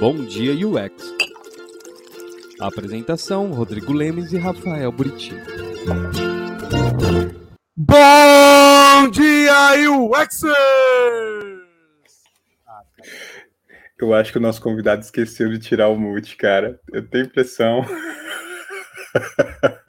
Bom Dia UX. Apresentação: Rodrigo Lemes e Rafael Buriti. Bom dia, UXers! Eu acho que o nosso convidado esqueceu de tirar o mute, cara. Eu tenho impressão.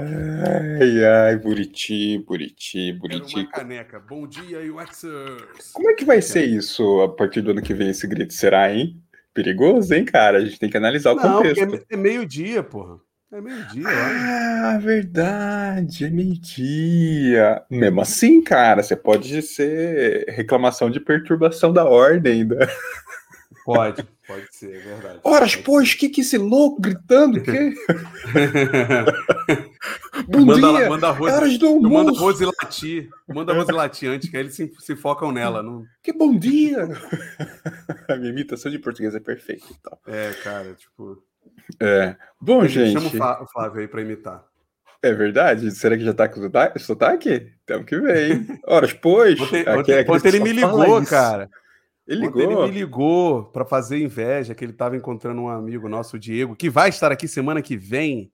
Ai, ai, Buriti, Buriti, Era Buriti. uma caneca. Bom dia, UXers! Como é que vai ser isso a partir do ano que vem, esse grito? Será, hein? Perigoso, hein, cara? A gente tem que analisar o Não, porque contexto. é, é meio-dia, porra. É meio-dia. Ah, verdade, é meio-dia. Mesmo assim, cara, você pode ser reclamação de perturbação da ordem. Da... Pode, pode ser, é verdade. Horas, pois, que que esse louco gritando? Que? Bom manda, dia, manda a é Rose, horas do eu mando a almoço. Rose latir. Manda a Rose latir antes, que aí eles se, se focam nela. Não... Que bom dia. A minha imitação de português é perfeita. Então. É, cara, tipo. É. Bom, gente, Chama o Flá- o Flávio aí pra imitar. é verdade? Será que já tá com sotaque? sotaque? Temos que ver, hein? Horas, pois. Ontem, aqui- ontem- ontem que ele me ligou, isso. Ele Ontem ele ligou? me ligou para fazer inveja, que ele estava encontrando um amigo nosso, o Diego, que vai estar aqui semana que vem.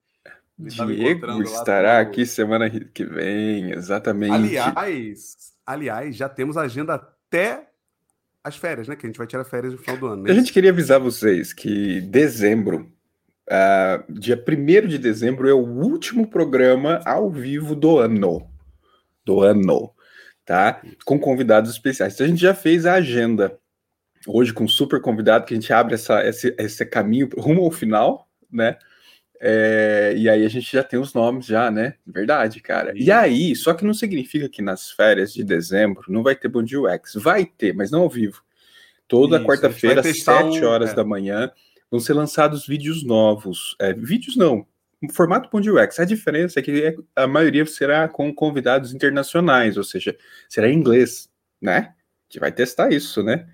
Ele Diego lá estará tudo. aqui semana que vem, exatamente. Aliás, aliás, já temos a agenda até as férias, né? Que a gente vai tirar férias no final do ano. né? A gente queria avisar vocês que dezembro, ah, dia 1 de dezembro, é o último programa ao vivo do ano. Do ano, tá? Com convidados especiais. Então a gente já fez a agenda hoje com um super convidado, que a gente abre essa, esse, esse caminho rumo ao final, né? É, e aí a gente já tem os nomes já, né? Verdade, cara. E aí, só que não significa que nas férias de dezembro não vai ter Bom Dia UX. Vai ter, mas não ao vivo. Toda quarta-feira, às gente vai 7 testar um- horas é. da manhã, vão ser lançados vídeos novos. É, vídeos não, formato Bom Dia UX. A diferença é que é- a maioria será com convidados internacionais, ou seja, será em inglês, né? A gente vai testar isso, né?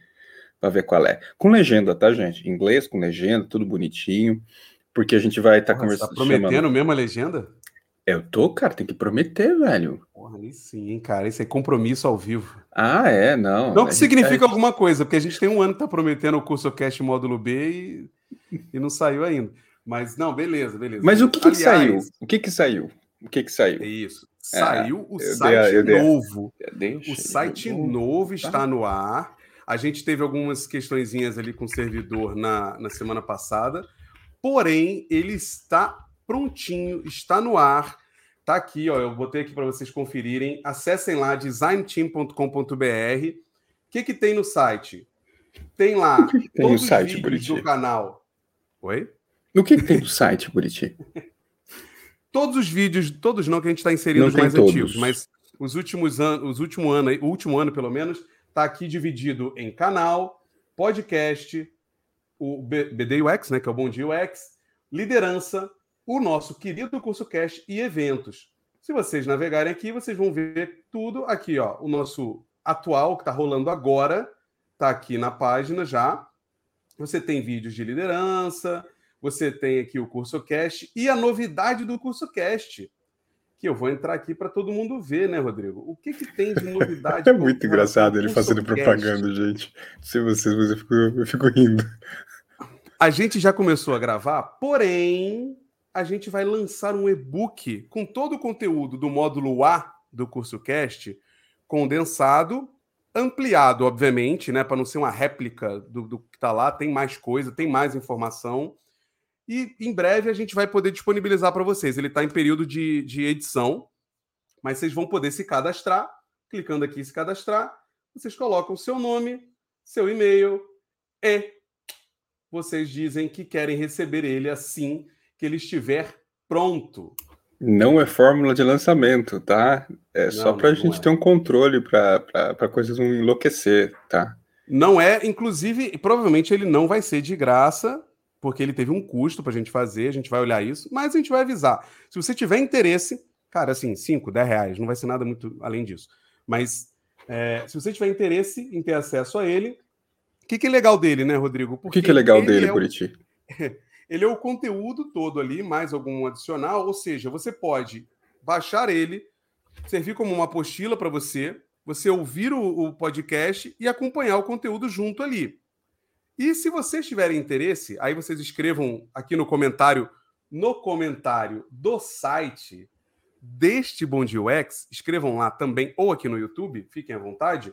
Pra ver qual é. Com legenda, tá, gente? Inglês, com legenda, tudo bonitinho. Porque a gente vai estar você tá conversando. prometendo chamando- mesmo a legenda? Eu tô, cara, tem que prometer, velho. Porra, aí sim, hein, cara. Isso é compromisso ao vivo. Ah, é, não. Não que significa gente- alguma coisa, porque a gente tem um ano que tá prometendo o curso Cast módulo B e, e não saiu ainda. Mas não, beleza, beleza. Mas o que, que Aliás, saiu? O que que saiu? O que que saiu? É isso. É, Saiu o site novo. O site novo tá. está no ar. A gente teve algumas questõezinhas ali com o servidor na, na semana passada. Porém, ele está prontinho, está no ar. Tá aqui, ó. Eu botei aqui para vocês conferirem. Acessem lá designteam.com.br. O que, que tem no site? Tem lá que tem todos os site, vídeos Buriti? do canal. Oi? O que, que tem no site, Buriti? todos os vídeos, todos não, que a gente está inserindo os mais todos. antigos, mas os últimos anos, os último ano, o último ano pelo menos, está aqui dividido em canal, podcast, o B- BD UX, né, que é o Bom Dia UX, liderança, o nosso querido curso cast e eventos. Se vocês navegarem aqui, vocês vão ver tudo aqui, ó, o nosso atual que está rolando agora, está aqui na página já. Você tem vídeos de liderança, você tem aqui o curso cast e a novidade do curso cast, que eu vou entrar aqui para todo mundo ver, né, Rodrigo? O que, que tem de novidade? É muito com engraçado ele fazendo cast? propaganda, gente. Não sei vocês, mas eu fico, eu fico rindo. A gente já começou a gravar, porém, a gente vai lançar um e-book com todo o conteúdo do módulo A do curso cast, condensado, ampliado, obviamente, né, para não ser uma réplica do, do que está lá, tem mais coisa, tem mais informação. E em breve a gente vai poder disponibilizar para vocês. Ele está em período de, de edição, mas vocês vão poder se cadastrar. Clicando aqui em se cadastrar, vocês colocam o seu nome, seu e-mail e vocês dizem que querem receber ele assim que ele estiver pronto. Não é fórmula de lançamento, tá? É só Não, pra não, gente não é. ter um controle pra coisas não enlouquecer, tá? Não é, inclusive, provavelmente ele não vai ser de graça, porque ele teve um custo para a gente fazer, a gente vai olhar isso, mas a gente vai avisar. Se você tiver interesse, cara, assim, 5, 10 reais, não vai ser nada muito além disso. Mas é, se você tiver interesse em ter acesso a ele, o que, que é legal dele, né, Rodrigo? O que, que é legal ele dele, é Buriti? ele é o conteúdo todo ali, mais algum adicional, ou seja, você pode baixar ele, servir como uma apostila para você, você ouvir o, o podcast e acompanhar o conteúdo junto ali. E se vocês tiverem interesse, aí vocês escrevam aqui no comentário, no comentário do site deste Bom Dia UX, escrevam lá também, ou aqui no YouTube, fiquem à vontade,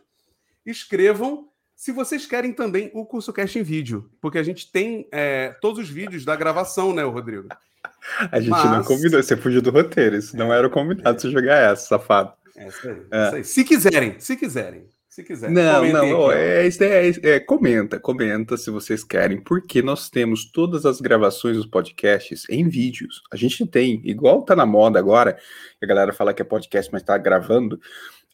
escrevam se vocês querem também o curso Cast em vídeo, porque a gente tem é, todos os vídeos da gravação, né, Rodrigo? A gente Mas... não combinou, você fugiu do roteiro, isso não era o combinado é. você jogar essa, safado. É isso aí, é. isso aí. Se quiserem, se quiserem. Se quiser. Não, não, é, é, é, comenta, comenta se vocês querem, porque nós temos todas as gravações dos podcasts em vídeos. A gente tem, igual tá na moda agora, a galera fala que é podcast, mas tá gravando.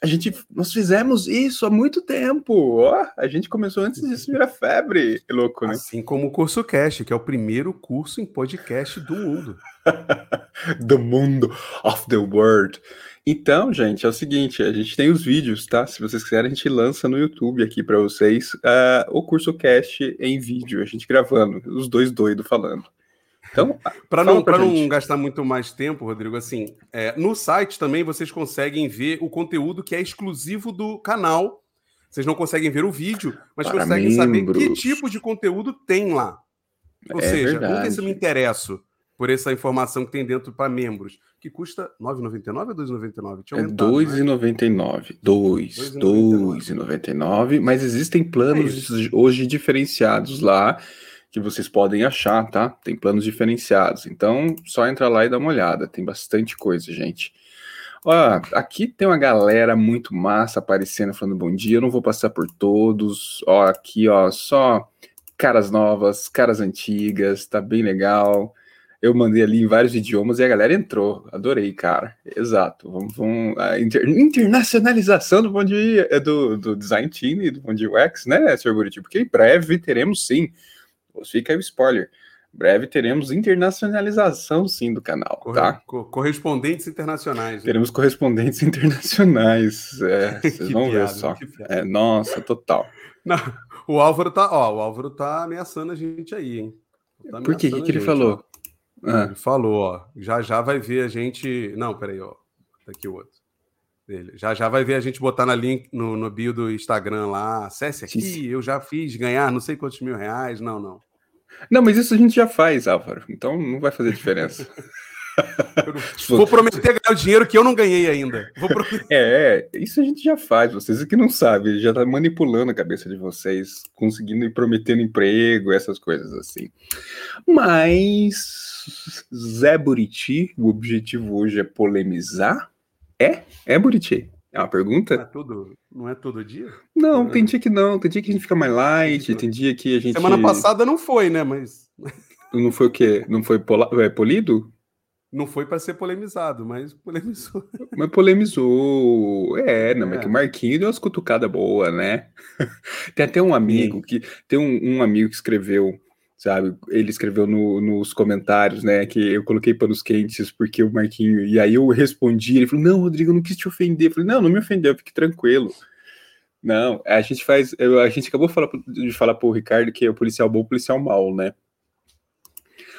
A gente, nós fizemos isso há muito tempo. Oh, a gente começou antes disso virar febre. É louco, né? Assim como o curso Cast, que é o primeiro curso em podcast do mundo. do mundo of the world. Então, gente, é o seguinte, a gente tem os vídeos, tá? Se vocês quiserem, a gente lança no YouTube aqui para vocês uh, o curso cast em vídeo, a gente gravando, os dois doidos falando. Então, para não, não gastar muito mais tempo, Rodrigo, assim, é, no site também vocês conseguem ver o conteúdo que é exclusivo do canal. Vocês não conseguem ver o vídeo, mas para conseguem membros. saber que tipo de conteúdo tem lá. Ou é seja, verdade. que eu me interesso por essa informação que tem dentro para membros? que custa R$ 9,99 ou R$ 2,99? É R$ 2,99. 2, 2,99. Mas existem planos é hoje diferenciados lá que vocês podem achar, tá? Tem planos diferenciados. Então, só entra lá e dá uma olhada. Tem bastante coisa, gente. Ó, aqui tem uma galera muito massa aparecendo falando bom dia. Eu não vou passar por todos. Ó, aqui, ó, só caras novas, caras antigas, tá bem legal eu mandei ali em vários idiomas e a galera entrou. Adorei, cara. Exato. Vamos, vamos a inter, internacionalização do Bom Dia, é do, do Design Team e do Bom Dia UX, né, Sr. Buriti? Porque em breve teremos sim. Fica aí o spoiler. Breve teremos internacionalização sim do canal, Corre, tá? Correspondentes internacionais. Né? Teremos correspondentes internacionais. É, vocês vão piada, ver só. É, nossa, total. Não, o Álvaro tá, ó, o Álvaro tá ameaçando a gente aí, hein? Tá Por quê? O que, que ele falou? Ah. Ele falou, ó, já já vai ver a gente. Não, peraí, ó. Tá aqui o outro. Dele. Já já vai ver a gente botar na link no, no bio do Instagram lá. Acesse aqui, eu já fiz ganhar não sei quantos mil reais. Não, não. Não, mas isso a gente já faz, Álvaro. Então não vai fazer diferença. Vou prometer ganhar o dinheiro que eu não ganhei ainda. É, isso a gente já faz. Vocês que não sabem, já tá manipulando a cabeça de vocês, conseguindo e prometendo emprego, essas coisas assim. Mas Zé Buriti, o objetivo hoje é polemizar? É? É, Buriti? É uma pergunta? Não é todo, não é todo dia? Não, é. tem dia que não. Tem dia que a gente fica mais light, tem dia que a gente. Semana passada não foi, né? Mas. Não foi o quê? Não foi pola... é, polido? Não foi para ser polemizado, mas polemizou. Mas polemizou. É, não, é. mas que o Marquinhos deu umas cutucadas boas, né? tem até um amigo Sim. que. Tem um, um amigo que escreveu sabe? Ele escreveu no, nos comentários, né, que eu coloquei panos quentes porque o Marquinho, e aí eu respondi, ele falou, não, Rodrigo, eu não quis te ofender. Eu falei, não, não me ofendeu, fique tranquilo. Não, a gente faz, a gente acabou de falar, falar pro Ricardo que é o policial bom, o policial mal, né?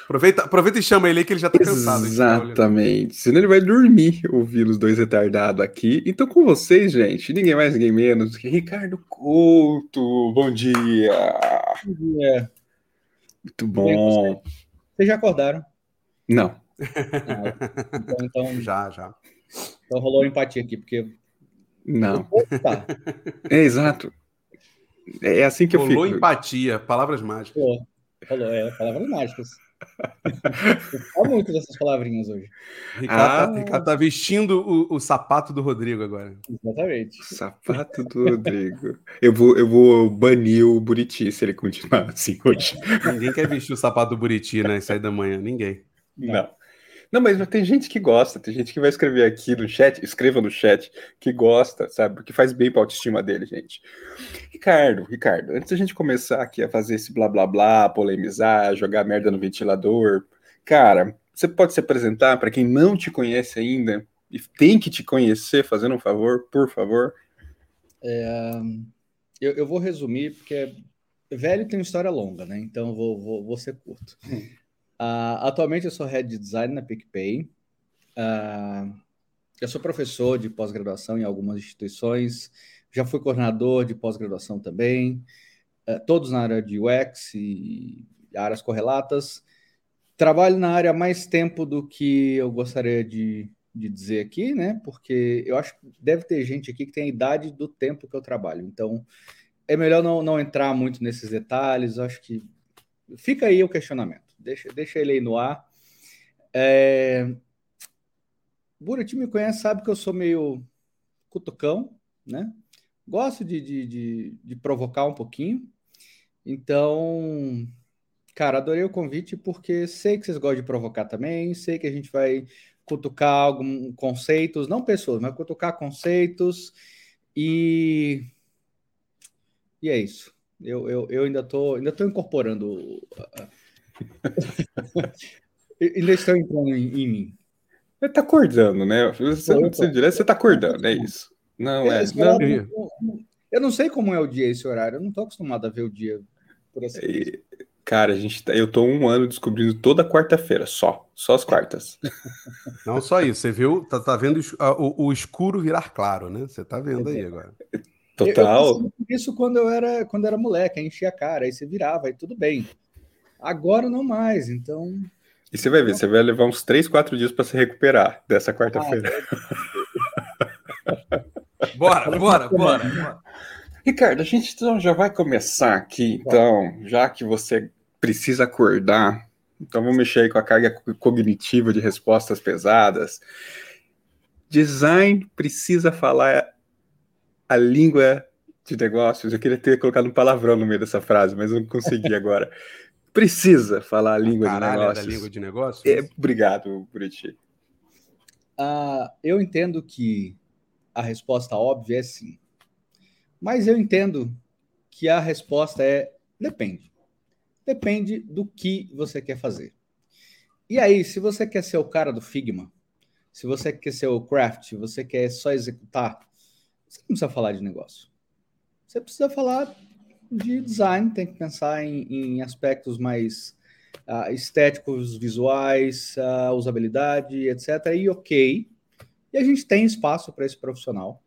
Aproveita, aproveita e chama ele aí que ele já tá cansado. Exatamente. Senão ele vai dormir ouvindo os dois retardados aqui. Então, com vocês, gente, ninguém mais, ninguém menos que Ricardo Couto. Bom dia. Bom dia. Muito bom. Vocês já acordaram? Não. Ah, então, então, já, já. Então rolou empatia aqui, porque. Não. Opa. É exato. É assim que rolou eu fico. Rolou empatia, palavras mágicas. Rolou, rolou é, palavras mágicas. Fala muito dessas palavrinhas hoje. Ricardo, tá, ah. Ricardo tá vestindo o, o, sapato do Rodrigo agora. Exatamente. sapato do Rodrigo. Eu vou, eu vou banir o Buriti se ele continuar assim hoje. Ninguém quer vestir o sapato do Buriti, né? Sair da manhã. Ninguém. Não. Não, mas tem gente que gosta, tem gente que vai escrever aqui no chat, escreva no chat, que gosta, sabe? Porque faz bem para a autoestima dele, gente. Ricardo, Ricardo, antes da gente começar aqui a fazer esse blá blá blá, polemizar, jogar merda no ventilador, cara, você pode se apresentar para quem não te conhece ainda e tem que te conhecer, fazendo um favor, por favor? É, eu, eu, vou resumir, porque velho tem uma história longa, né? Então eu vou, vou, vou ser curto. Uh, atualmente eu sou head de design na PicPay. Uh, eu sou professor de pós-graduação em algumas instituições, já fui coordenador de pós-graduação também, é, todos na área de UX e áreas correlatas. Trabalho na área mais tempo do que eu gostaria de, de dizer aqui, né? Porque eu acho que deve ter gente aqui que tem a idade do tempo que eu trabalho. Então, é melhor não, não entrar muito nesses detalhes. Eu acho que fica aí o questionamento. Deixa, deixa ele aí no ar. É... Buriti me conhece, sabe que eu sou meio cutucão, né? Gosto de, de, de, de provocar um pouquinho. Então, cara, adorei o convite porque sei que vocês gostam de provocar também, sei que a gente vai cutucar alguns conceitos, não pessoas, mas cutucar conceitos e e é isso. Eu, eu, eu ainda tô ainda tô incorporando ainda estou entrando em, em mim. Você tá acordando, né? Você precisa direto, você tá acordando, é isso. Não, é. Não, eu não sei como é o dia esse horário, eu não tô acostumado a ver o dia por assim. E, cara, a gente tá, eu tô um ano descobrindo toda quarta-feira, só. Só as quartas. Não só isso, você viu, tá, tá vendo o, o, escuro virar claro, né? Você tá vendo aí agora. Total. Eu, eu isso quando eu era quando eu era moleque, aí enchia a cara, aí você virava, aí tudo bem. Agora não mais, então. E você vai ver, você vai levar uns 3, 4 dias para se recuperar dessa quarta-feira. Ah, bora, bora, bora, bora. Ricardo, a gente então já vai começar aqui, então, já que você precisa acordar, então vamos mexer aí com a carga cognitiva de respostas pesadas. Design precisa falar a língua de negócios. Eu queria ter colocado um palavrão no meio dessa frase, mas não consegui agora precisa falar a língua Caralho, de negócios. da língua de negócios? É, obrigado, Buriti. Uh, eu entendo que a resposta óbvia é sim. Mas eu entendo que a resposta é depende. Depende do que você quer fazer. E aí, se você quer ser o cara do Figma, se você quer ser o craft, você quer só executar, você não precisa falar de negócio. Você precisa falar de design, tem que pensar em, em aspectos mais uh, estéticos, visuais, uh, usabilidade, etc. E ok. E a gente tem espaço para esse profissional.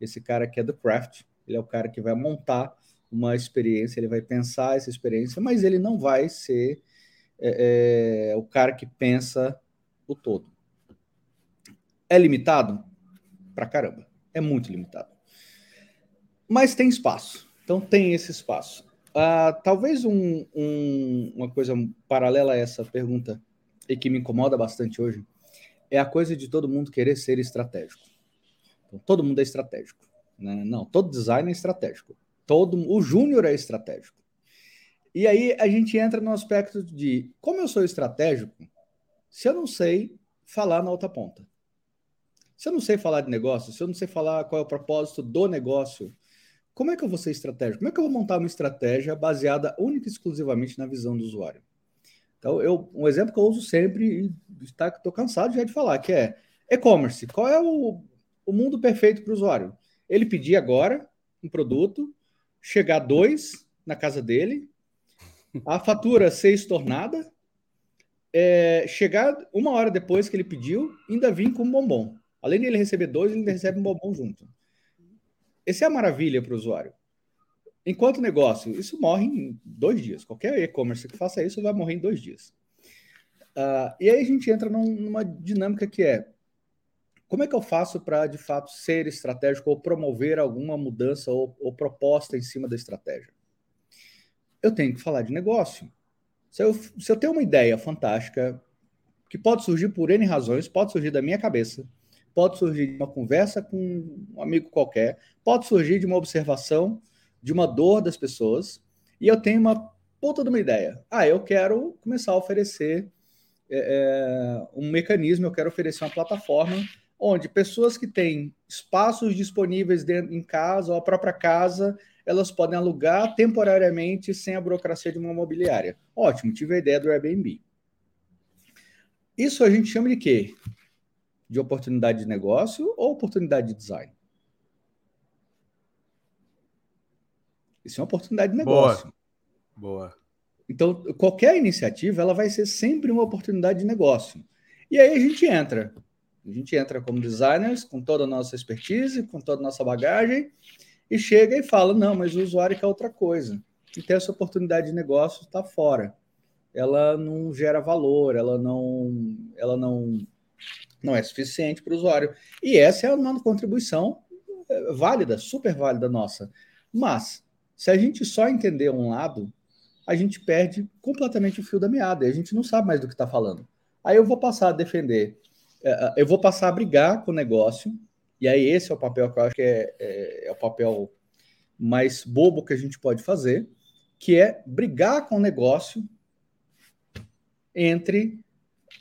Esse cara que é do craft, ele é o cara que vai montar uma experiência, ele vai pensar essa experiência, mas ele não vai ser é, é, o cara que pensa o todo. É limitado? Pra caramba. É muito limitado. Mas tem espaço. Então tem esse espaço. Uh, talvez um, um, uma coisa paralela a essa pergunta e que me incomoda bastante hoje é a coisa de todo mundo querer ser estratégico. Então, todo mundo é estratégico. Né? Não, todo design é estratégico. Todo o júnior é estratégico. E aí a gente entra no aspecto de como eu sou estratégico, se eu não sei falar na outra ponta. Se eu não sei falar de negócio, se eu não sei falar qual é o propósito do negócio, como é que eu vou ser estratégico? Como é que eu vou montar uma estratégia baseada única e exclusivamente na visão do usuário? Então, eu, um exemplo que eu uso sempre, e estou cansado já de falar, que é e-commerce. Qual é o, o mundo perfeito para o usuário? Ele pedir agora um produto, chegar dois na casa dele, a fatura ser estornada, é, chegar uma hora depois que ele pediu, ainda vir com um bombom. Além de ele receber dois, ele ainda recebe um bombom junto. Essa é a maravilha para o usuário. Enquanto negócio, isso morre em dois dias. Qualquer e-commerce que faça isso vai morrer em dois dias. Uh, e aí a gente entra num, numa dinâmica que é como é que eu faço para, de fato, ser estratégico ou promover alguma mudança ou, ou, proposta em cima da estratégia? Eu tenho que falar de negócio. Se eu, se eu tenho uma ideia fantástica, que pode surgir por N razões, pode surgir da minha cabeça, pode surgir de uma conversa com um amigo qualquer, pode surgir de uma observação de uma dor das pessoas, e eu tenho uma puta de uma ideia. Ah, eu quero começar a oferecer é, é um mecanismo, eu quero oferecer uma plataforma onde pessoas que têm espaços disponíveis dentro, em casa ou a própria casa, elas podem alugar temporariamente sem a burocracia de uma imobiliária. Ótimo, tive a ideia do Airbnb. Isso a gente chama de quê? De oportunidade de negócio ou oportunidade de design? Isso é uma oportunidade de negócio. Boa. Boa. Então, qualquer iniciativa ela vai ser sempre uma oportunidade de negócio. E aí a gente entra A gente entra como designers, com toda a nossa expertise, com toda a nossa bagagem, e chega e fala: não, mas o usuário quer outra coisa. E tem essa oportunidade de negócio está fora. Ela não gera valor, ela não, ela não, não é suficiente para o usuário. E essa é uma contribuição é, válida, super válida nossa. Mas, se a gente só entender um lado, a gente perde completamente o fio da meada e a gente não sabe mais do que está falando. Aí eu vou passar a defender, é, é, eu vou passar a brigar com o negócio, e aí esse é o papel que eu acho que é, é, é o papel mais bobo que a gente pode fazer, que é brigar com o negócio entre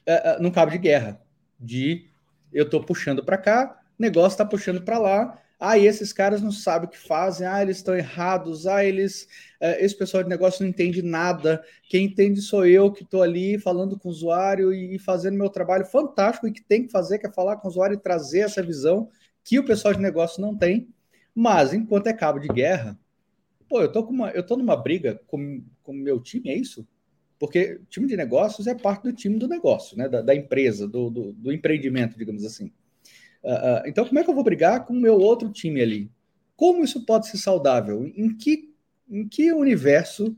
uh, uh, num cabo de guerra, de eu estou puxando para cá, negócio está puxando para lá, ah, e esses caras não sabem o que fazem, ah, eles estão errados, ah, eles. Uh, esse pessoal de negócio não entende nada. Quem entende sou eu que estou ali falando com o usuário e, e fazendo meu trabalho fantástico e que tem que fazer, que é falar com o usuário e trazer essa visão que o pessoal de negócio não tem. Mas enquanto é cabo de guerra, pô, eu tô com uma, eu tô numa briga com o meu time, é isso? Porque time de negócios é parte do time do negócio, né? Da, da empresa, do, do, do empreendimento, digamos assim. Uh, então, como é que eu vou brigar com o meu outro time ali? Como isso pode ser saudável? Em que, em que universo,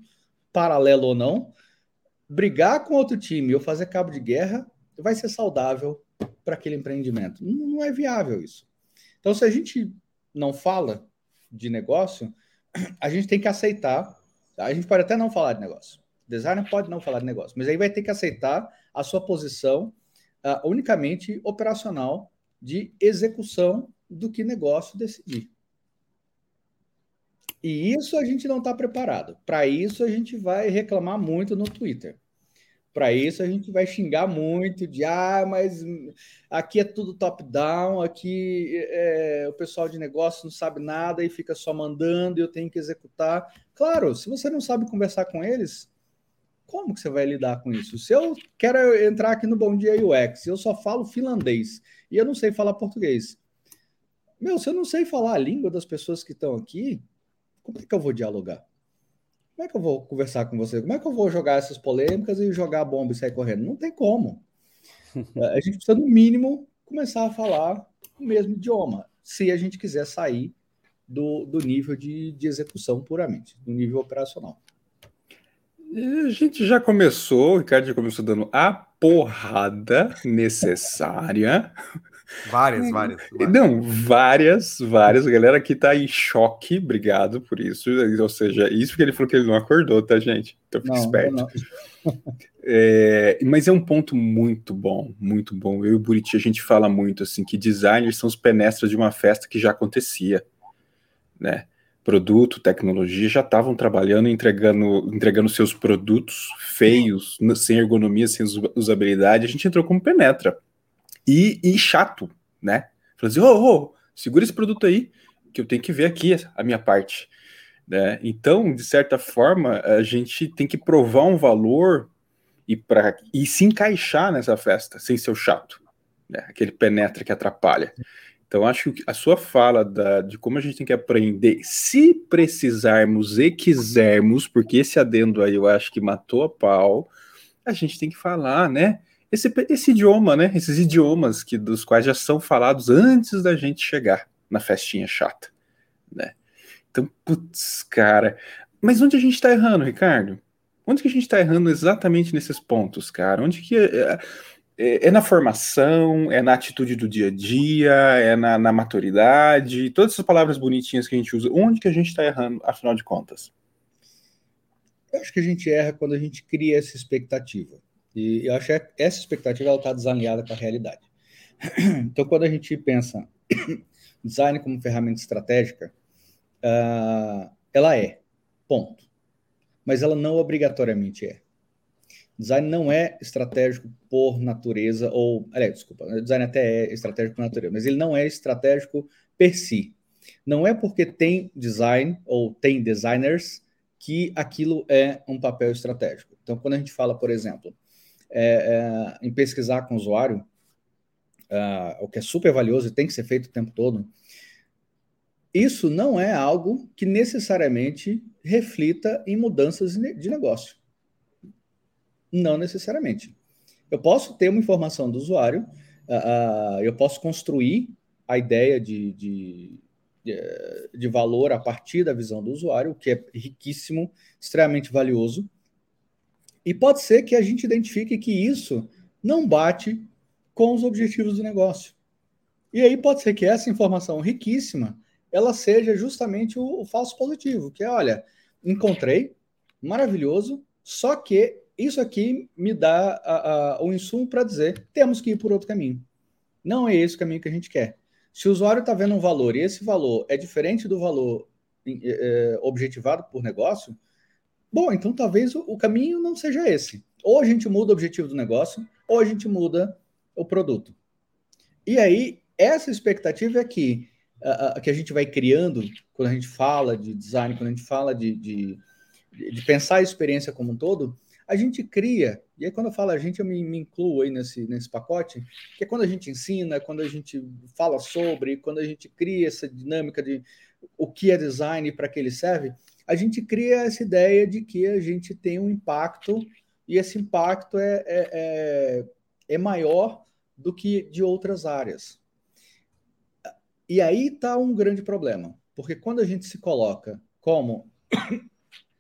paralelo ou não, brigar com outro time ou fazer cabo de guerra vai ser saudável para aquele empreendimento? Não, não é viável isso. Então, se a gente não fala de negócio, a gente tem que aceitar. A gente pode até não falar de negócio. Designer pode não falar de negócio, mas aí vai ter que aceitar a sua posição uh, unicamente operacional de execução do que negócio decidir. E isso a gente não está preparado. Para isso a gente vai reclamar muito no Twitter. Para isso a gente vai xingar muito de ah, mas aqui é tudo top-down, aqui é, o pessoal de negócio não sabe nada e fica só mandando, e eu tenho que executar. Claro, se você não sabe conversar com eles, como que você vai lidar com isso? Se eu quero entrar aqui no Bom Dia UX, eu só falo finlandês e eu não sei falar português. Meu, se eu não sei falar a língua das pessoas que estão aqui, como é que eu vou dialogar? Como é que eu vou conversar com você? Como é que eu vou jogar essas polêmicas e jogar a bomba e sair correndo? Não tem como. a gente precisa, no mínimo, começar a falar o mesmo idioma, se a gente quiser sair do, do nível de, de execução puramente, do nível operacional. A gente já começou, o Ricardo já começou dando a porrada necessária. Várias, várias, várias. Não, várias, várias. A galera aqui tá em choque, obrigado por isso. Ou seja, isso que ele falou que ele não acordou, tá, gente? Então fica não, esperto. Não. É, mas é um ponto muito bom, muito bom. Eu e o Buriti, a gente fala muito assim que designers são os penestras de uma festa que já acontecia, né? Produto, tecnologia, já estavam trabalhando, entregando, entregando seus produtos feios, sem ergonomia, sem usabilidade. A gente entrou como penetra. E, e chato, né? Falei assim: ô, oh, oh, segura esse produto aí, que eu tenho que ver aqui a minha parte. Né? Então, de certa forma, a gente tem que provar um valor e, pra, e se encaixar nessa festa, sem ser o chato, né? aquele penetra que atrapalha. Então, acho que a sua fala da, de como a gente tem que aprender, se precisarmos e quisermos, porque esse adendo aí eu acho que matou a pau, a gente tem que falar, né? Esse, esse idioma, né? Esses idiomas que dos quais já são falados antes da gente chegar na festinha chata, né? Então, putz, cara. Mas onde a gente tá errando, Ricardo? Onde que a gente tá errando exatamente nesses pontos, cara? Onde que. É, é, é, na formação, é na atitude do dia a dia, é na, na, maturidade, todas essas palavras bonitinhas que a gente usa. Onde que a gente está errando, afinal de contas? Eu acho que a gente erra quando a gente cria essa expectativa. E eu acho que essa expectativa está desalinhada com a realidade. Então, quando a gente pensa design como ferramenta estratégica, uh, ela é, ponto. Mas ela não obrigatoriamente é. Design não é estratégico por natureza, ou, aliás, desculpa, design até é estratégico por natureza, mas ele não é estratégico per si. Não é porque tem design ou tem designers que aquilo é um papel estratégico. Então, quando a gente fala, por exemplo, é, é, em pesquisar com o usuário, uh, o que é super valioso e tem que ser feito o tempo todo, isso não é algo que necessariamente reflita em mudanças de negócio. Não necessariamente. Eu posso ter uma informação do usuário uh, eu posso construir a ideia de, de, de, valor a partir da visão do usuário, o que é riquíssimo, extremamente valioso. E pode ser que a gente identifique que isso não bate com os objetivos do negócio. E aí pode ser que essa informação riquíssima ela seja justamente o, o falso positivo, que é, olha, encontrei, maravilhoso, só que isso aqui me dá a, a, o insumo para dizer temos que ir por outro caminho. Não é esse o caminho que a gente quer. Se o usuário está vendo um valor e esse valor é diferente do valor é, objetivado por negócio, bom, então talvez o, o caminho não seja esse. Ou a gente muda o objetivo do negócio, ou a gente muda o produto. E aí, essa expectativa é que, uh, que a gente vai criando quando a gente fala de design, quando a gente fala de, de, de pensar a experiência como um todo, a gente cria, e aí quando eu falo a gente, eu me, me, incluo aí nesse, nesse pacote, que é quando a gente ensina, quando a gente fala sobre, quando a gente cria essa dinâmica de o que é design e para que ele serve, a gente cria essa ideia de que a gente tem um impacto e esse impacto é, é, é, é maior do que de outras áreas. E aí está um grande problema, porque quando a gente se coloca como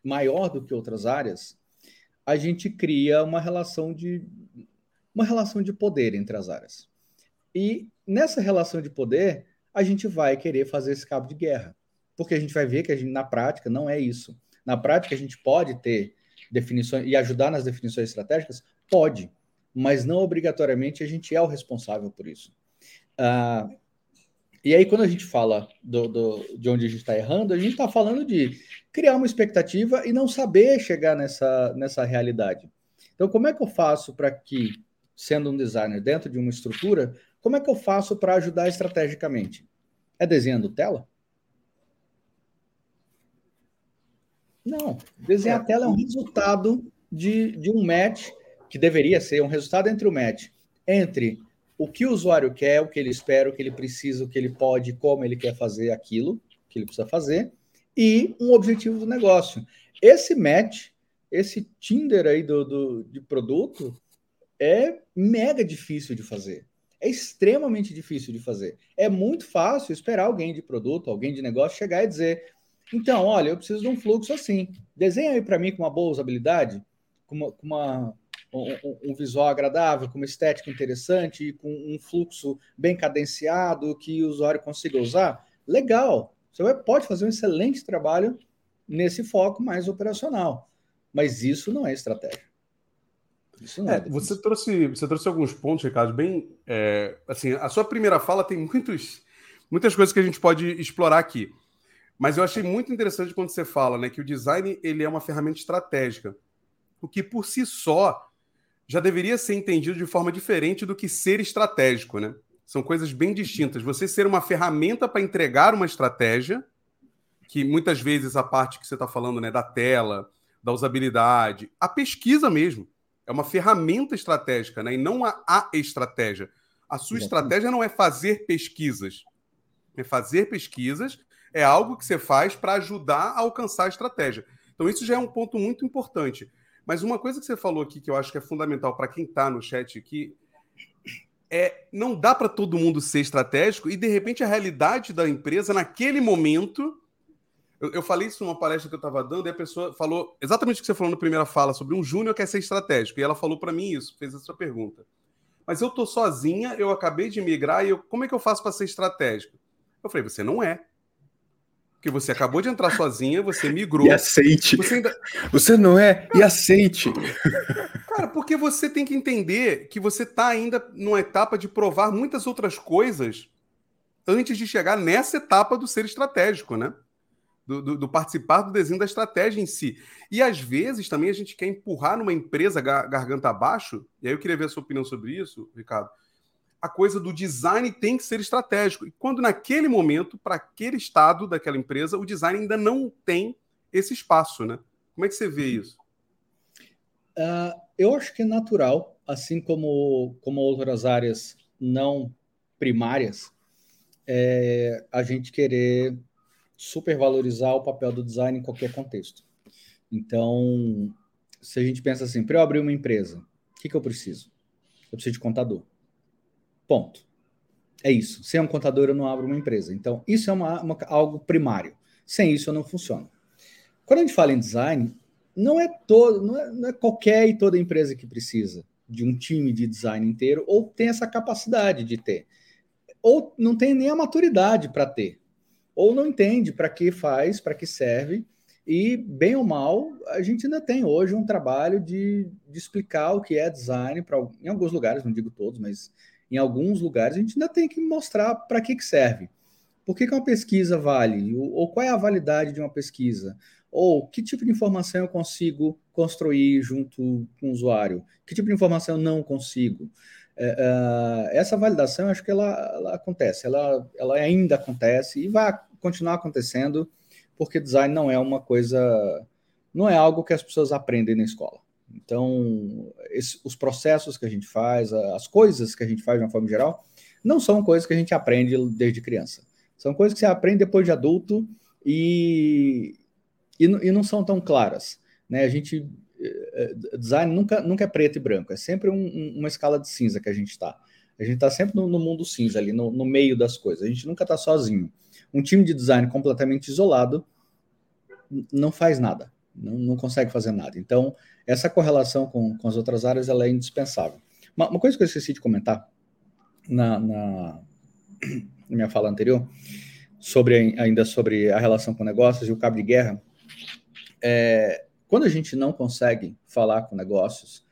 maior do que outras áreas, a gente cria uma relação de uma relação de poder entre as áreas. E nessa relação de poder, a gente vai querer fazer esse cabo de guerra, porque a gente vai ver que a gente, na prática não é isso. Na prática, a gente pode ter definições e ajudar nas definições estratégicas? Pode, mas não obrigatoriamente a gente é o responsável por isso. Uh, e aí, quando a gente fala do, do, de onde a gente está errando, a gente está falando de criar uma expectativa e não saber chegar nessa, nessa realidade. Então, como é que eu faço para que, sendo um designer dentro de uma estrutura, como é que eu faço para ajudar estrategicamente? É desenhando tela? Não. Desenhar é. tela é um resultado de, de um match, que deveria ser um resultado entre o match entre o que o usuário quer, o que ele espera, o que ele precisa, o que ele pode, como ele quer fazer aquilo que ele precisa fazer, e um objetivo do negócio. Esse match, esse Tinder aí do, do, de produto, é mega difícil de fazer. É extremamente difícil de fazer. É muito fácil esperar alguém de produto, alguém de negócio chegar e dizer: então, olha, eu preciso de um fluxo assim. Desenha aí para mim com uma boa usabilidade, com uma, com uma um, um, visual agradável, com uma estética interessante, com um fluxo bem cadenciado que o usuário consiga usar. Legal. Você vai, pode fazer um excelente trabalho nesse foco mais operacional. Mas isso não é estratégia. Isso não é, é você trouxe você trouxe alguns pontos, Ricardo, bem é, assim. A sua primeira fala tem muitos, muitas coisas que a gente pode explorar aqui. Mas eu achei muito interessante quando você fala, né, que o design ele é uma ferramenta estratégica, o que por si só já deveria ser entendido de forma diferente do que ser estratégico, né? São coisas bem distintas. Você ser uma ferramenta para entregar uma estratégia, que muitas vezes a parte que você está falando, né, da tela, da usabilidade, a pesquisa mesmo, é uma ferramenta estratégica, né, e não a, a estratégia. A sua estratégia não é fazer pesquisas, é fazer pesquisas é algo que você faz para ajudar a alcançar a estratégia. Então, isso já é um ponto muito importante. Mas uma coisa que você falou aqui que eu acho que é fundamental para quem está no chat aqui é não dá para todo mundo ser estratégico e de repente a realidade da empresa naquele momento. Eu, eu falei isso numa palestra que eu estava dando e a pessoa falou exatamente o que você falou na primeira fala sobre um júnior que quer ser estratégico e ela falou para mim isso, fez essa pergunta. Mas eu tô sozinha, eu acabei de migrar e eu, como é que eu faço para ser estratégico? Eu falei, você não é. Porque você acabou de entrar sozinha, você migrou. E aceite. Você, ainda... você não é, e aceite. Cara, porque você tem que entender que você está ainda numa etapa de provar muitas outras coisas antes de chegar nessa etapa do ser estratégico, né? Do, do, do, participar do desenho da estratégia em si. E às vezes também a gente quer empurrar numa empresa garganta abaixo, e aí eu queria ver a sua opinião sobre isso, Ricardo a coisa do design tem que ser estratégico. E quando naquele momento, para aquele estado daquela empresa, o design ainda não tem esse espaço, né? Como é que você vê isso? Uh, eu acho que é natural, assim como, como outras áreas não primárias, é, a gente querer supervalorizar o papel do design em qualquer contexto. Então, se a gente pensa assim, para eu abrir uma empresa, o que, que eu preciso? Eu preciso de contador. Ponto. É isso. Sem um contador, eu não abro uma empresa. Então, isso é uma, uma, algo primário. Sem isso, eu não funciono. Quando a gente fala em design, não é, todo, não é, não é qualquer e toda empresa que precisa de um time de design inteiro ou tem essa capacidade de ter. Ou não tem nem a maturidade para ter. Ou não entende para que faz, para que serve. E, bem ou mal, a gente ainda tem hoje um trabalho de, de explicar o que é design, pra, em alguns lugares, não digo todos, mas em alguns lugares a gente ainda tem que mostrar para que, que serve. Por que, que uma pesquisa vale? Ou, ou qual é a validade de uma pesquisa? Ou que tipo de informação eu consigo construir junto com o usuário? Que tipo de informação eu não consigo? É, é, essa validação, acho que ela, ela, acontece, ela, ela ainda acontece e vai continuar acontecendo, porque design não é uma coisa, não é algo que as pessoas aprendem na escola. Então, esse, os processos que a gente faz, as coisas que a gente faz de uma forma geral, não são coisas que a gente aprende desde criança. São coisas que você aprende depois de adulto e, e, e não são tão claras. Né? A gente eh, eh, design nunca, nunca é preto e branco, é sempre um, uma escala de cinza que a gente está. A gente está sempre no, no, mundo cinza, ali, no, no, meio das coisas. A gente nunca está sozinho. Um time de design completamente isolado não faz nada, não, não consegue fazer nada. Então, essa correlação com, com as outras áreas ela é indispensável. Uma, uma, coisa que eu esqueci de comentar na, na, na minha fala anterior, sobre ainda sobre a relação com negócios e o cabo de guerra, é, quando a gente não consegue falar com negócios,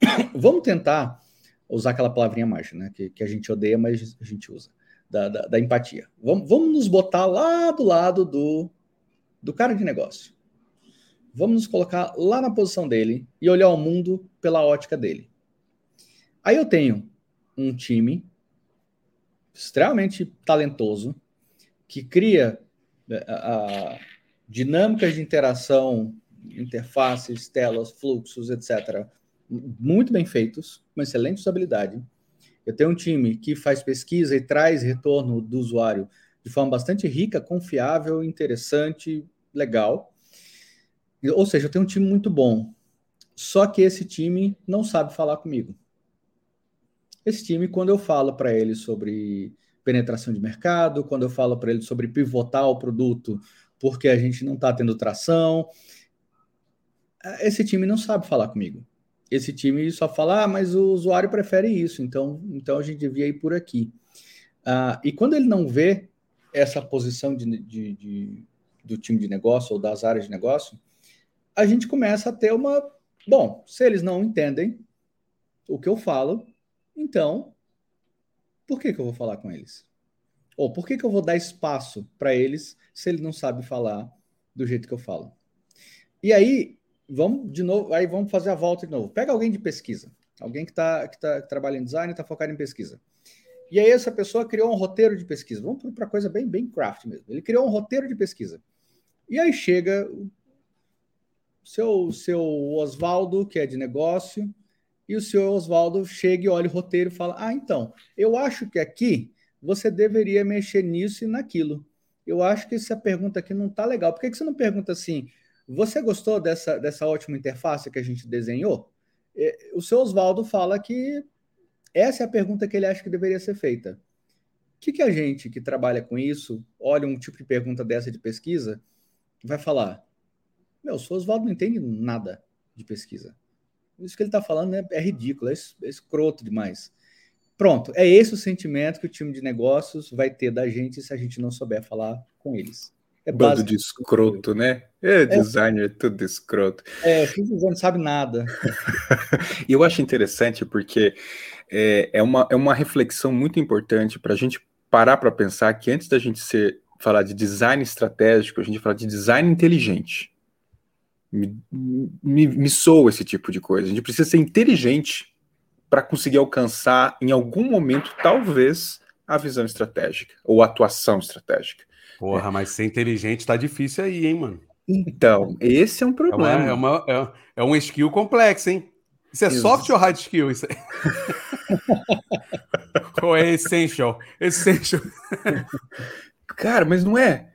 vamos tentar usar aquela palavrinha mágica, né? Que, que a gente odeia, mas a gente usa, da, da, da empatia. Vamos, vamos nos botar lá do lado do, do cara de negócio. Vamos nos colocar lá na posição dele e olhar o mundo pela ótica dele. Aí eu tenho um time extremamente talentoso que cria é, dinâmicas de interação, interfaces, telas, fluxos, etc., muito bem feitos, com excelente usabilidade. Eu tenho um time que faz pesquisa e traz retorno do usuário de forma bastante rica, confiável, interessante, legal. Ou seja, eu tenho um time muito bom. Só que esse time não sabe falar comigo. Esse time, quando eu falo para ele sobre penetração de mercado, quando eu falo para ele sobre pivotar o produto porque a gente não está tendo tração, esse time não sabe falar comigo. Esse time só fala, ah, mas o usuário prefere isso, então, então a gente devia ir por aqui. Ah, e quando ele não vê essa posição de, de, de, do time de negócio ou das áreas de negócio, a gente começa a ter uma. Bom, se eles não entendem o que eu falo, então por que, que eu vou falar com eles? Ou por que, que eu vou dar espaço para eles se eles não sabem falar do jeito que eu falo? E aí, vamos de novo, aí vamos fazer a volta de novo. Pega alguém de pesquisa, alguém que, tá, que, tá, que trabalha em design e está focado em pesquisa. E aí essa pessoa criou um roteiro de pesquisa. Vamos para coisa bem, bem craft mesmo. Ele criou um roteiro de pesquisa. E aí chega o seu, seu Oswaldo, que é de negócio, e o seu Oswaldo chega e olha o roteiro e fala: Ah, então, eu acho que aqui você deveria mexer nisso e naquilo. Eu acho que essa pergunta aqui não está legal. Por que, que você não pergunta assim? Você gostou dessa, dessa ótima interface que a gente desenhou? É, o seu Oswaldo fala que essa é a pergunta que ele acha que deveria ser feita. O que, que a gente que trabalha com isso, olha um tipo de pergunta dessa de pesquisa, vai falar? Meu, o Oswaldo não entende nada de pesquisa. Isso que ele está falando é, é ridículo, é, é escroto demais. Pronto, é esse o sentimento que o time de negócios vai ter da gente se a gente não souber falar com eles. É Bando de escroto, né? É, é. designer, é tudo escroto. É, o designer não sabe nada. e eu acho interessante porque é, é, uma, é uma reflexão muito importante para a gente parar para pensar que antes da gente ser, falar de design estratégico, a gente fala de design inteligente. Me, me, me soa esse tipo de coisa. A gente precisa ser inteligente para conseguir alcançar, em algum momento, talvez, a visão estratégica ou a atuação estratégica. Porra, é. mas ser inteligente tá difícil aí, hein, mano? Então, esse é um problema. É, uma, é, uma, é, é um skill complexo, hein? Isso é soft ou hard skill? Isso ou é essential? Essential. Cara, mas não é.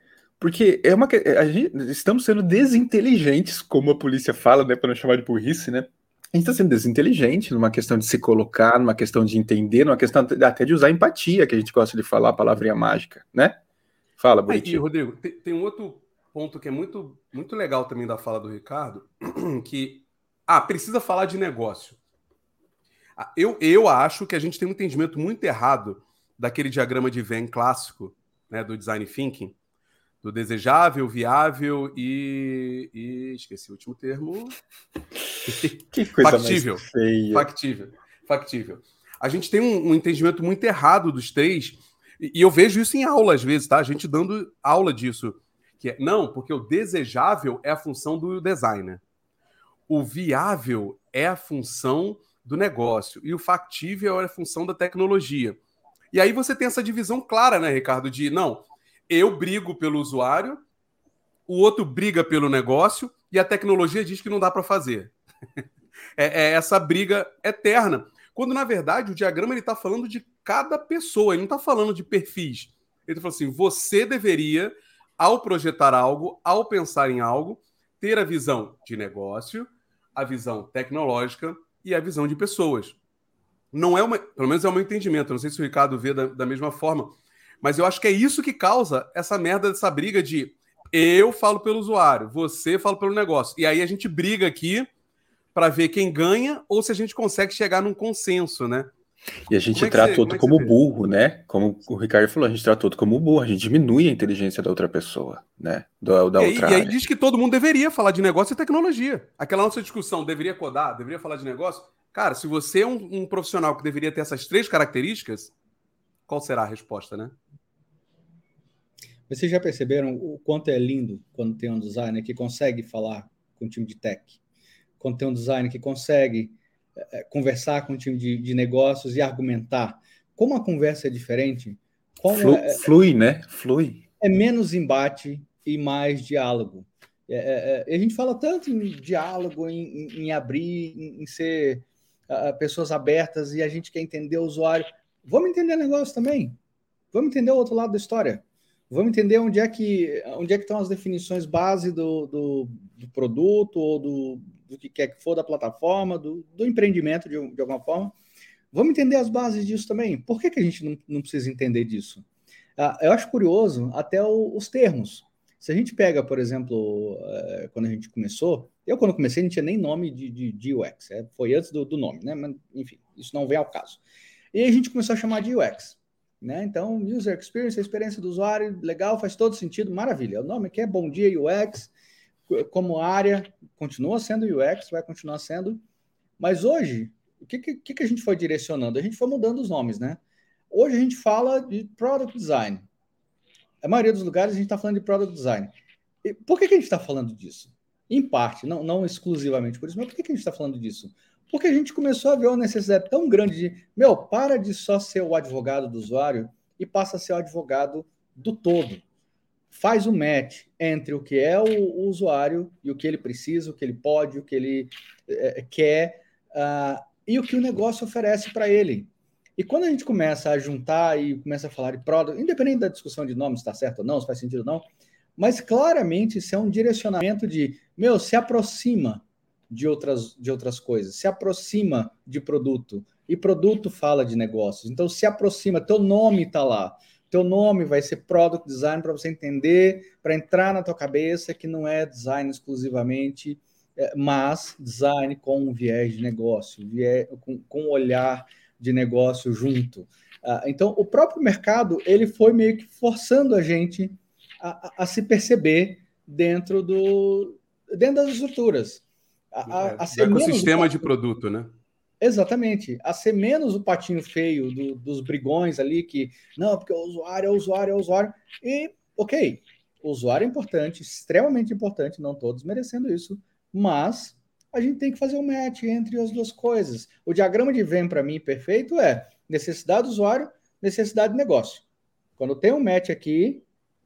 Porque é uma a gente, estamos sendo desinteligentes, como a polícia fala, né, para não chamar de burrice, né? A gente está sendo desinteligente numa questão de se colocar, numa questão de entender, numa questão até de usar empatia, que a gente gosta de falar a palavrinha mágica, né? Fala, bonitinho. Aí, Rodrigo, tem, tem um outro ponto que é muito, muito legal também da fala do Ricardo, que ah, precisa falar de negócio. Ah, eu, eu acho que a gente tem um entendimento muito errado daquele diagrama de Venn clássico, né, do design thinking, do desejável, viável e, e esqueci o último termo. Que coisa factível. mais feia. Factível. Factível. A gente tem um, um entendimento muito errado dos três, e, eu vejo isso em aula às vezes, tá? A gente dando aula disso. Que é, não, porque o desejável é a função do designer. O viável é a função do negócio. E o factível é a função da tecnologia. E aí você tem essa divisão clara, né, Ricardo? De não, eu brigo pelo usuário, o outro briga pelo negócio e a tecnologia diz que não dá para fazer. é, é, essa briga eterna. Quando, na verdade, o diagrama ele está falando de cada pessoa, ele não está falando de perfis. Ele está falando assim: você deveria, ao projetar algo, ao pensar em algo, ter a visão de negócio, a visão tecnológica e a visão de pessoas. Não é uma, pelo menos é o meu entendimento, não sei se o Ricardo vê da, da mesma forma, mas eu acho que é isso que causa essa merda dessa briga de eu falo pelo usuário, você fala pelo negócio. E aí a gente briga aqui para ver quem ganha ou se a gente consegue chegar num consenso, né? E a gente é trata você, outro como, é como burro, né? Como o Ricardo falou, a gente trata outro como burro, a gente diminui a inteligência da outra pessoa, né? Da, da e, outra e aí diz que todo mundo deveria falar de negócio e tecnologia. Aquela nossa discussão, deveria codar, deveria falar de negócio. Cara, se você é um, um profissional que deveria ter essas três características, qual será a resposta, né? Vocês já perceberam o quanto é lindo quando tem um designer que consegue falar com o time de tech? Quando tem um designer que consegue é, conversar com o time de, de, negócios e argumentar. Como a conversa é diferente, Flu, é, flui, né? Flui. É menos embate e mais diálogo. É, é, é a gente fala tanto em diálogo, em, em, em abrir, em, em ser uh, pessoas abertas e a gente quer entender o usuário. Vamos entender o negócio também. Vamos entender o outro lado da história. Vamos entender onde é que, onde é que estão as definições base do, do, do produto ou do, do, que quer que for da plataforma, do, do empreendimento de, de, alguma forma. Vamos entender as bases disso também. Por que, que a gente não, não precisa entender disso? Ah, eu acho curioso até o, os termos. Se a gente pega, por exemplo, eh, quando a gente começou, eu quando comecei não tinha nem nome de, de, de UX, é, foi antes do, do nome, né? Mas, enfim, isso não vem ao caso. E a gente começou a chamar de UX. Né? Então, user experience, a experiência do usuário, legal, faz todo sentido, maravilha. O nome aqui é Bom Dia UX, como área, continua sendo UX, vai continuar sendo. Mas hoje, o que, que, que a gente foi direcionando? A gente foi mudando os nomes, né? Hoje a gente fala de Product Design. A maioria dos lugares a gente está falando de Product Design. E por que, que a gente está falando disso? Em parte, não, não exclusivamente por isso, mas por que, que a gente está falando disso? Porque a gente começou a ver uma necessidade tão grande de, meu, para de só ser o advogado do usuário e passa a ser o advogado do todo. Faz o match entre o que é o, o usuário e o que ele precisa, o que ele pode, o que ele é, quer uh, e o que o negócio oferece para ele. E quando a gente começa a juntar e começa a falar de product, independente da discussão de nome, se está certo ou não, se faz sentido ou não, mas claramente isso é um direcionamento de, meu, se aproxima de outras, de outras coisas, se aproxima de produto, e produto fala de negócios. Então, se aproxima, teu nome está lá. Teu nome vai ser Product Design para você entender, para entrar na tua cabeça que não é design exclusivamente, é, mas design com um viés de negócio, com, com um olhar de negócio junto. Uh, então, o próprio mercado ele foi meio que forçando a gente a, a, a se perceber dentro do dentro das estruturas a, a, ser ecossistema de produto, né? Exatamente. A ser menos o patinho feio do, dos brigões ali, que não, porque o usuário é o usuário, é o usuário. E, ok, o usuário é importante, extremamente importante, não todos merecendo isso, mas a gente tem que fazer um match entre as duas coisas. O diagrama de Venn, para mim, perfeito é necessidade do usuário, necessidade de negócio. Quando tem um match aqui,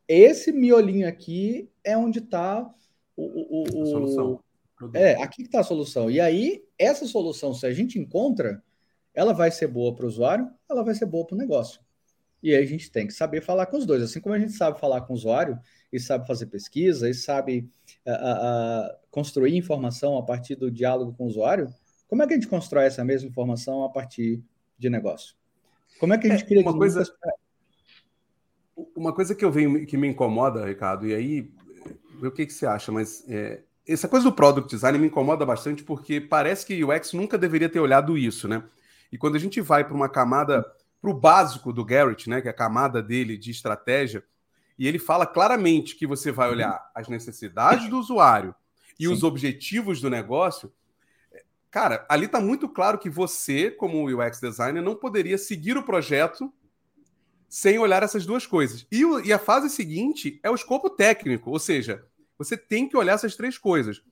esse miolinho aqui é onde está o, o, o, a solução é, aqui que está a solução. E aí, essa solução, se a gente encontra, ela vai ser boa para o usuário, ela vai ser boa para o negócio. E aí a gente tem que saber falar com os dois. Assim como a gente sabe falar com o usuário, e sabe fazer pesquisa, e sabe uh, uh, construir informação a partir do diálogo com o usuário, Como é que a gente constrói essa mesma informação a partir de negócio? Como é que a gente é, cria uma coisa Uma coisa que eu venho que me incomoda, Ricardo, e aí o que, que você acha, mas é, essa coisa do product design me incomoda bastante porque parece que o UX nunca deveria ter olhado isso, né? E quando a gente vai para uma camada, para o básico do Garrett, né, que é a camada dele de estratégia, e ele fala claramente que você vai olhar as necessidades do usuário e Sim. os objetivos do negócio, cara, ali está muito claro que você, como UX designer, não poderia seguir o projeto sem olhar essas duas coisas. E, o, e a fase seguinte é o escopo técnico, ou seja, você tem que olhar essas três coisas.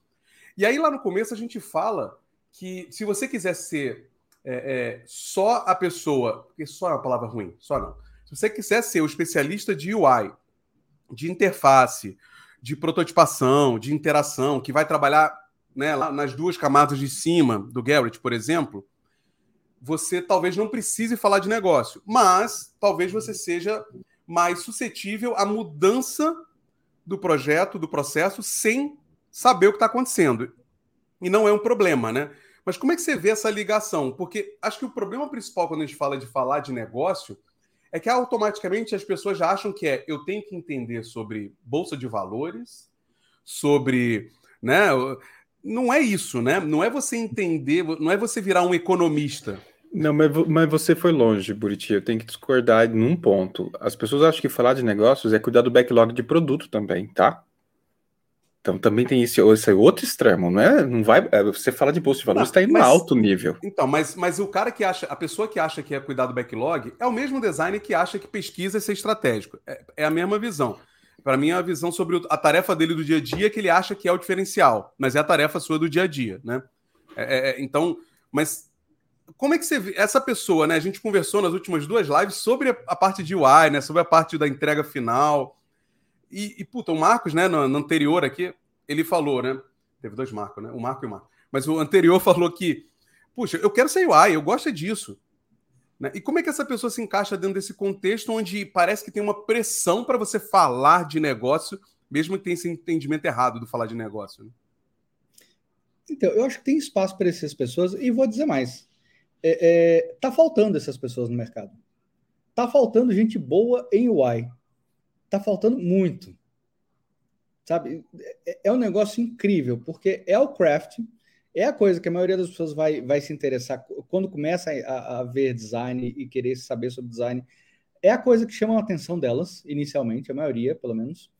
E aí, lá no começo, a gente fala que se você quiser ser é, é, só a pessoa, porque só é uma palavra ruim, só não. Se você quiser ser o especialista de UI, de interface, de prototipação, de interação, que vai trabalhar né, lá nas duas camadas de cima do Garrett, por exemplo, você talvez não precise falar de negócio, mas talvez você seja mais suscetível à mudança do projeto, do processo, sem saber o que está acontecendo. E não é um problema, né? Mas como é que você vê essa ligação? Porque acho que o problema principal quando a gente fala de falar de negócio é que automaticamente as pessoas já acham que é eu tenho que entender sobre bolsa de valores, sobre, né? Não é isso, né? Não é você entender, não é você virar um economista. Não, mas, mas você foi longe, Buriti. Eu tenho que discordar num ponto. As pessoas acham que falar de negócios é cuidar do backlog de produto também, tá? Então também tem esse, esse outro extremo, não é? Não vai. É, você fala de bolsa de valores, está indo mas, alto nível. Então, mas, mas o cara que acha, a pessoa que acha que é cuidar do backlog é o mesmo designer que acha que pesquisa é ser estratégico. É, é a mesma visão. Para mim, é a visão sobre a tarefa dele do dia a dia que ele acha que é o diferencial, mas é a tarefa sua do dia a dia, né? É, é, então, mas como é que você vê essa pessoa, né? A gente conversou nas últimas duas lives sobre a, parte de UI, né? Sobre a parte da entrega final. E, e puta, o Marcos, né, no, no, anterior aqui, ele falou, né? Teve dois Marcos, né? O Marco e o Marco. Mas o anterior falou que, puxa, eu quero ser UI, eu gosto disso. Né? E como é que essa pessoa se encaixa dentro desse contexto onde parece que tem uma pressão para você falar de negócio, mesmo que tenha esse entendimento errado do falar de negócio? Né? Então, eu acho que tem espaço para essas pessoas, e vou dizer mais é, é, tá faltando essas pessoas no mercado. Tá faltando gente boa em UI. Tá faltando muito. Sabe? É, é um negócio incrível, porque é o craft, é a coisa que a maioria das pessoas vai, vai se interessar quando começa a, a ver design e querer saber sobre design. É a coisa que chama a atenção delas, inicialmente, a maioria, pelo menos.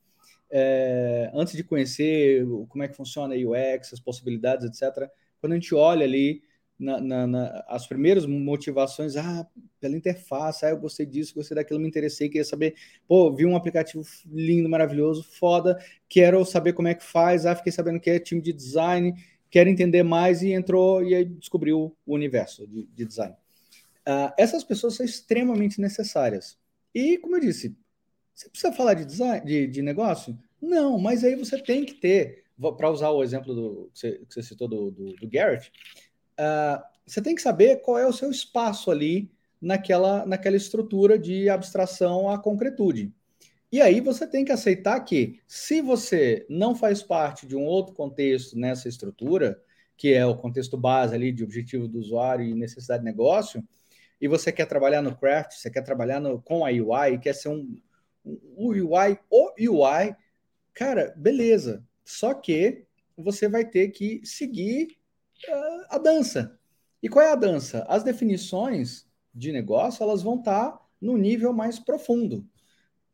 É, antes de conhecer como é que funciona a UX, as possibilidades, etc. Quando a gente olha ali na, na, na, as primeiras motivações, ah, pela interface, ah, eu gostei disso, gostei daquilo, me interessei, queria saber, pô, vi um aplicativo lindo, maravilhoso, foda, quero saber como é que faz, ah, fiquei sabendo que é time de design, quero entender mais e entrou e aí descobriu o universo de, de design. Uh, essas pessoas são extremamente necessárias. E, como eu disse, você precisa falar de design, de, de negócio? Não, mas aí você tem que ter, para usar o exemplo do, que, você, que você citou do, do, do Garrett, uh, você tem que saber qual é o seu espaço ali naquela, naquela estrutura de abstração à concretude. E aí você tem que aceitar que, se você não faz parte de um outro contexto nessa estrutura, que é o contexto base ali de objetivo do usuário e necessidade de negócio, e você quer trabalhar no craft, você quer trabalhar no, com a UI, quer ser um, um UI ou UI, cara, beleza. Só que você vai ter que seguir a dança. E qual é a dança? As definições de negócio elas vão estar tá no nível mais profundo.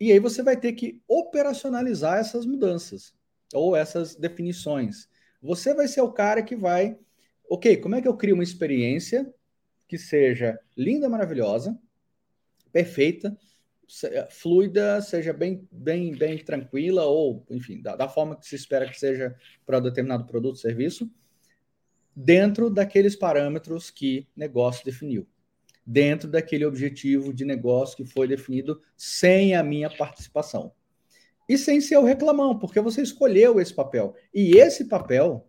E aí você vai ter que operacionalizar essas mudanças ou essas definições. Você vai ser o cara que vai, ok, como é que eu crio uma experiência que seja linda, maravilhosa, perfeita, fluida, seja bem, bem, bem tranquila ou, enfim, da, da forma que se espera que seja para determinado produto serviço dentro daqueles parâmetros que negócio definiu, dentro daquele objetivo de negócio que foi definido sem a minha participação. E sem ser o reclamão, porque você escolheu esse papel. E esse papel,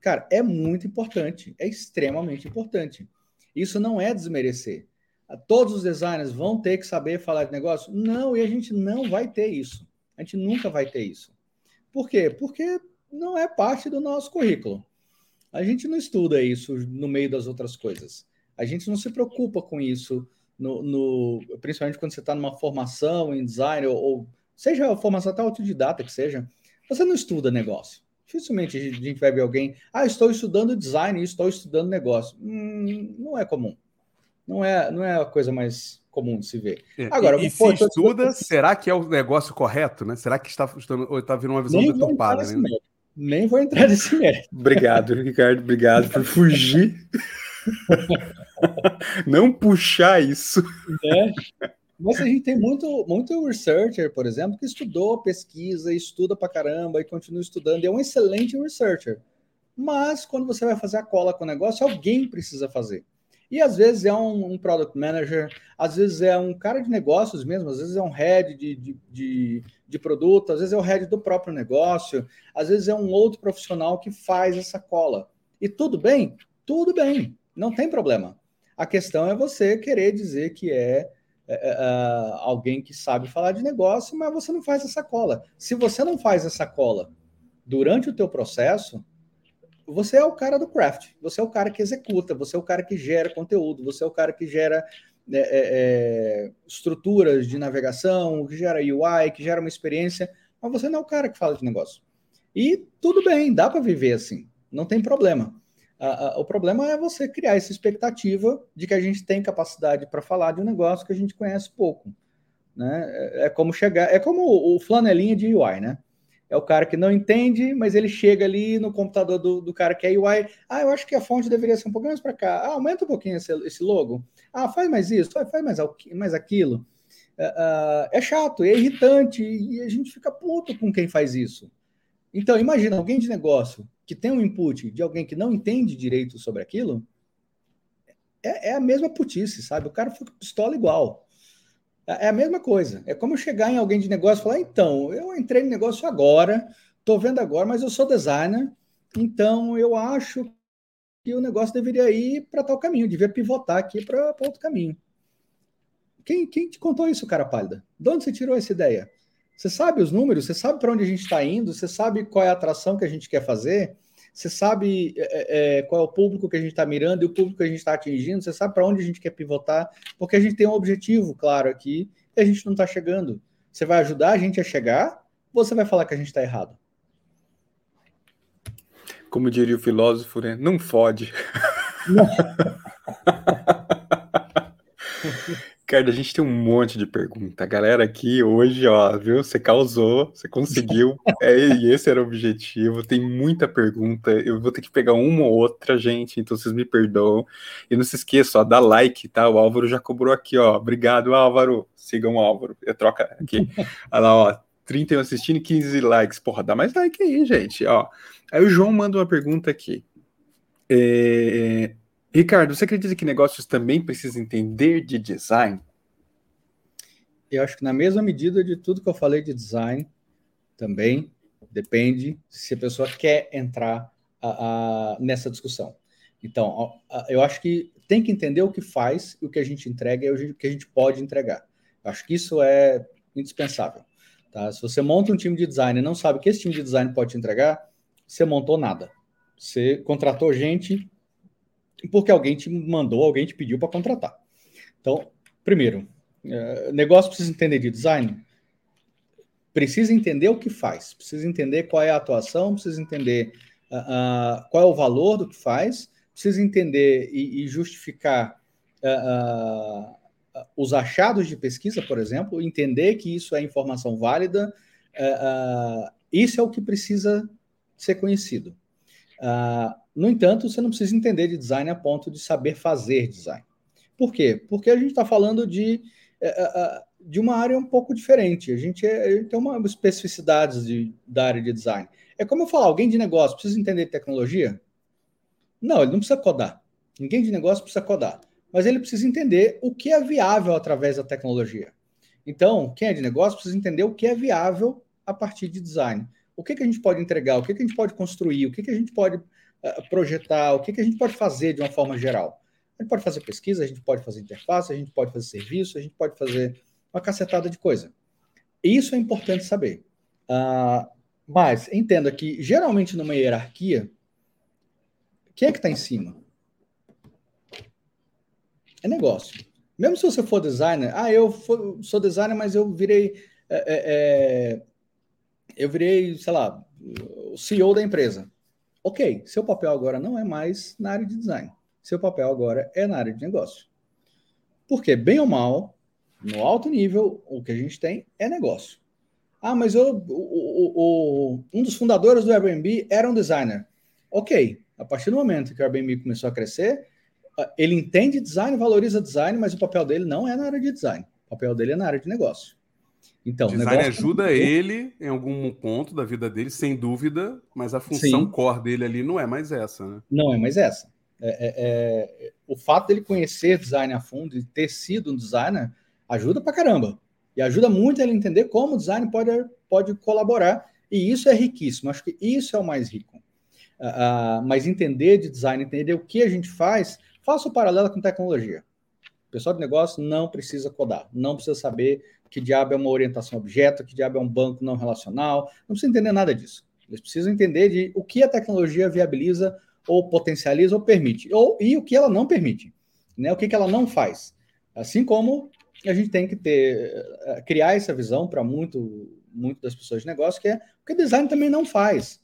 cara, é muito importante, é extremamente importante. Isso não é desmerecer. Todos os designers vão ter que saber falar de negócio? Não, e a gente não vai ter isso. A gente nunca vai ter isso. Por quê? Porque não é parte do nosso currículo. A gente não estuda isso no meio das outras coisas. A gente não se preocupa com isso, no, no principalmente quando você está numa formação em design, ou, ou seja a formação até autodidata que seja, você não estuda negócio. Dificilmente a gente vai ver alguém, ah, estou estudando design, estou estudando negócio. Hum, não é comum. Não é, não é a coisa mais comum de se ver. É, Agora, e, e pô, se estuda, será que é o negócio correto, né? Será que está estudando, ou está vindo uma visão deturpada, né? Nem vou entrar nesse mérito. Obrigado, Ricardo. Obrigado por fugir. Não puxar isso. É. Mas a gente tem muito, muito researcher, por exemplo, que estudou, pesquisa, estuda pra caramba e continua estudando. E é um excelente researcher. Mas quando você vai fazer a cola com o negócio, alguém precisa fazer. E às vezes é um, um, product manager, às vezes é um cara de negócios mesmo, às vezes é um head de, de, de, de, produto, às vezes é o head do próprio negócio, às vezes é um outro profissional que faz essa cola. E tudo bem? Tudo bem, não tem problema. A questão é você querer dizer que é, é, é, é alguém que sabe falar de negócio, mas você não faz essa cola. Se você não faz essa cola durante o teu processo, você é o cara do craft, você é o cara que executa, você é o cara que gera conteúdo, você é o cara que gera é, é, é estruturas de navegação, que gera UI, que gera uma experiência, mas você não é o cara que fala de negócio. E tudo bem, dá para viver assim, não tem problema. o problema é você criar essa expectativa de que a gente tem capacidade para falar de um negócio que a gente conhece pouco. Né? É, é como chegar, é como o flanelinha de UI, né? É o cara que não entende, mas ele chega ali no computador do, do cara que é UI. Ah, eu acho que a fonte deveria ser um pouquinho mais para cá. Ah, aumenta um pouquinho esse, esse logo. Ah, faz mais isso, faz mais, mais aquilo. Uh, uh, é chato, é irritante e a gente fica puto com quem faz isso. Então, imagina alguém de negócio que tem um input de alguém que não entende direito sobre aquilo. É, é a mesma putice, sabe? O cara fica pistola igual. É, é a mesma coisa. É como chegar em alguém de negócio e falar: então, eu entrei no negócio agora, estou vendo agora, mas eu sou designer, então eu acho que o negócio deveria ir para tal caminho, devia pivotar aqui para outro caminho. Quem, quem te contou isso, cara pálida? De onde você tirou essa ideia? Você sabe os números? Você sabe para onde a gente está indo? Você sabe qual é a atração que a gente quer fazer? Você sabe é, é, qual é o público que a gente está mirando e o público que a gente está atingindo? Você sabe para onde a gente quer pivotar? Porque a gente tem um objetivo claro aqui e a gente não está chegando. Você vai ajudar a gente a chegar ou você vai falar que a gente está errado? Como diria o filósofo, né? Não fode. Não. Ricardo, a gente tem um monte de pergunta. Galera aqui hoje, ó, viu? Você causou, você conseguiu. é, e esse era o objetivo. Tem muita pergunta. Eu vou ter que pegar uma ou outra, gente. Então vocês me perdoam. E não se esqueça, ó, dá like, tá? O Álvaro já cobrou aqui, ó. Obrigado, Álvaro. Sigam o Álvaro. Eu troca aqui. Olha lá, ó. 31 assistindo e 15 likes. Porra, dá mais like aí, gente. Ó. Aí o João manda uma pergunta aqui. É, Ricardo, você acredita que negócios também precisam entender de design? Eu acho que na mesma medida de tudo que eu falei de design, também depende se a pessoa quer entrar a, a, nessa discussão. Então, a, eu acho que tem que entender o que faz, o que a gente entrega e o que a gente pode entregar. Eu acho que isso é indispensável. Tá? Se você monta um time de design e não sabe o que esse time de design pode te entregar, você montou nada. Você contratou gente porque alguém te mandou, alguém te pediu para contratar. Então, primeiro, é, negócio precisa entender de design, precisa entender o que faz, precisa entender qual é a atuação, precisa entender uh, uh, qual é o valor do que faz, precisa entender e, e justificar uh, os achados de pesquisa, por exemplo, entender que isso é informação válida, isso é o que precisa ser conhecido. No entanto, você não precisa entender de design a ponto de saber fazer design. Por quê? Porque a gente está falando de, uh, uh, de uma área um pouco diferente. A gente, é, a gente tem uma especificidade de, da área de design. É como eu falar, alguém de negócio precisa entender de tecnologia? Não, ele não precisa codar. Ninguém de negócio precisa codar. Mas ele precisa entender o que é viável através da tecnologia. Então, quem é de negócio precisa entender o que é viável a partir de design o que, que a gente pode entregar, o que, que a gente pode construir, o que, que a gente pode projetar, o que, que a gente pode fazer de uma forma geral. A gente pode fazer pesquisa, a gente pode fazer interface, a gente pode fazer serviço, a gente pode fazer uma cacetada de coisa. Isso é importante saber. Uh, mas entenda que, geralmente, numa hierarquia, quem é que está em cima? É negócio. Mesmo se você for designer, ah, eu sou designer, mas eu virei. É, é, eu virei, sei lá, o CEO da empresa. Ok, seu papel agora não é mais na área de design. Seu papel agora é na área de negócio. Porque, bem ou mal, no alto nível, o que a gente tem é negócio. Ah, mas eu, o, o, o, um dos fundadores do Airbnb era um designer. Ok, a partir do momento que o Airbnb começou a crescer, ele entende design, valoriza design, mas o papel dele não é na área de design. O papel dele é na área de negócio. Então, design ajuda é ele em algum ponto da vida dele, sem dúvida, mas a função Sim. core dele ali não é mais essa, né? Não é mais essa. É, é, é, o fato dele conhecer design a fundo e ter sido um designer ajuda pra caramba. E ajuda muito ele entender como o design pode, pode colaborar. E isso é riquíssimo. Acho que isso é o mais rico. Uh, uh, mas entender de design, entender o que a gente faz, faça o paralelo com tecnologia. O pessoal de negócio não precisa codar, não precisa saber que diabo é uma orientação objeto, que diabo é um banco não relacional, não precisa entender nada disso. Eles precisam entender de o que a tecnologia viabiliza ou potencializa ou permite, ou e o que ela não permite, né? O que, que ela não faz. Assim como a gente tem que ter eh, criar essa visão para muito muito das pessoas de negócio que é o que design também não faz.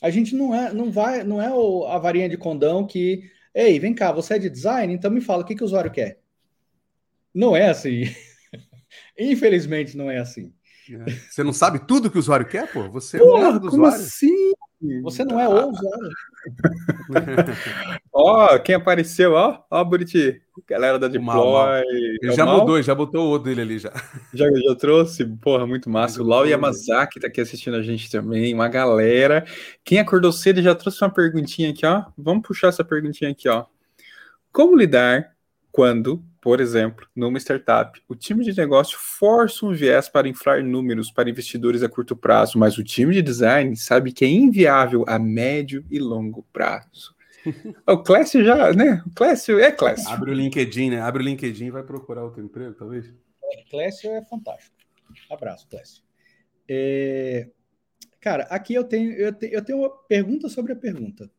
A gente não é não vai não é a varinha de condão que ei vem cá você é de design então me fala o que, que o usuário quer. Não é assim. Infelizmente não é assim. É. Você não sabe tudo que o usuário quer, pô? Você é o do como usuário. assim? Você não é o usuário. ó, quem apareceu, ó, ó, Buriti. Galera da Deploy. Mal, mal. Ele é já mal? mudou, já botou o outro dele ali já. já. Já trouxe, porra, muito massa. o Lau Yamazaki tá aqui assistindo a gente também, uma galera. Quem acordou cedo já trouxe uma perguntinha aqui, ó. Vamos puxar essa perguntinha aqui, ó. Como lidar quando por exemplo, numa startup, o time de negócio força um viés para inflar números para investidores a curto prazo, mas o time de design sabe que é inviável a médio e longo prazo. o Clécio já, né? O Clécio é Clécio. Abre o LinkedIn, né? Abre o LinkedIn e vai procurar outro emprego, talvez. Clécio é fantástico. Abraço, Clécio. É... Cara, aqui eu tenho, eu, tenho, eu tenho uma pergunta sobre a pergunta.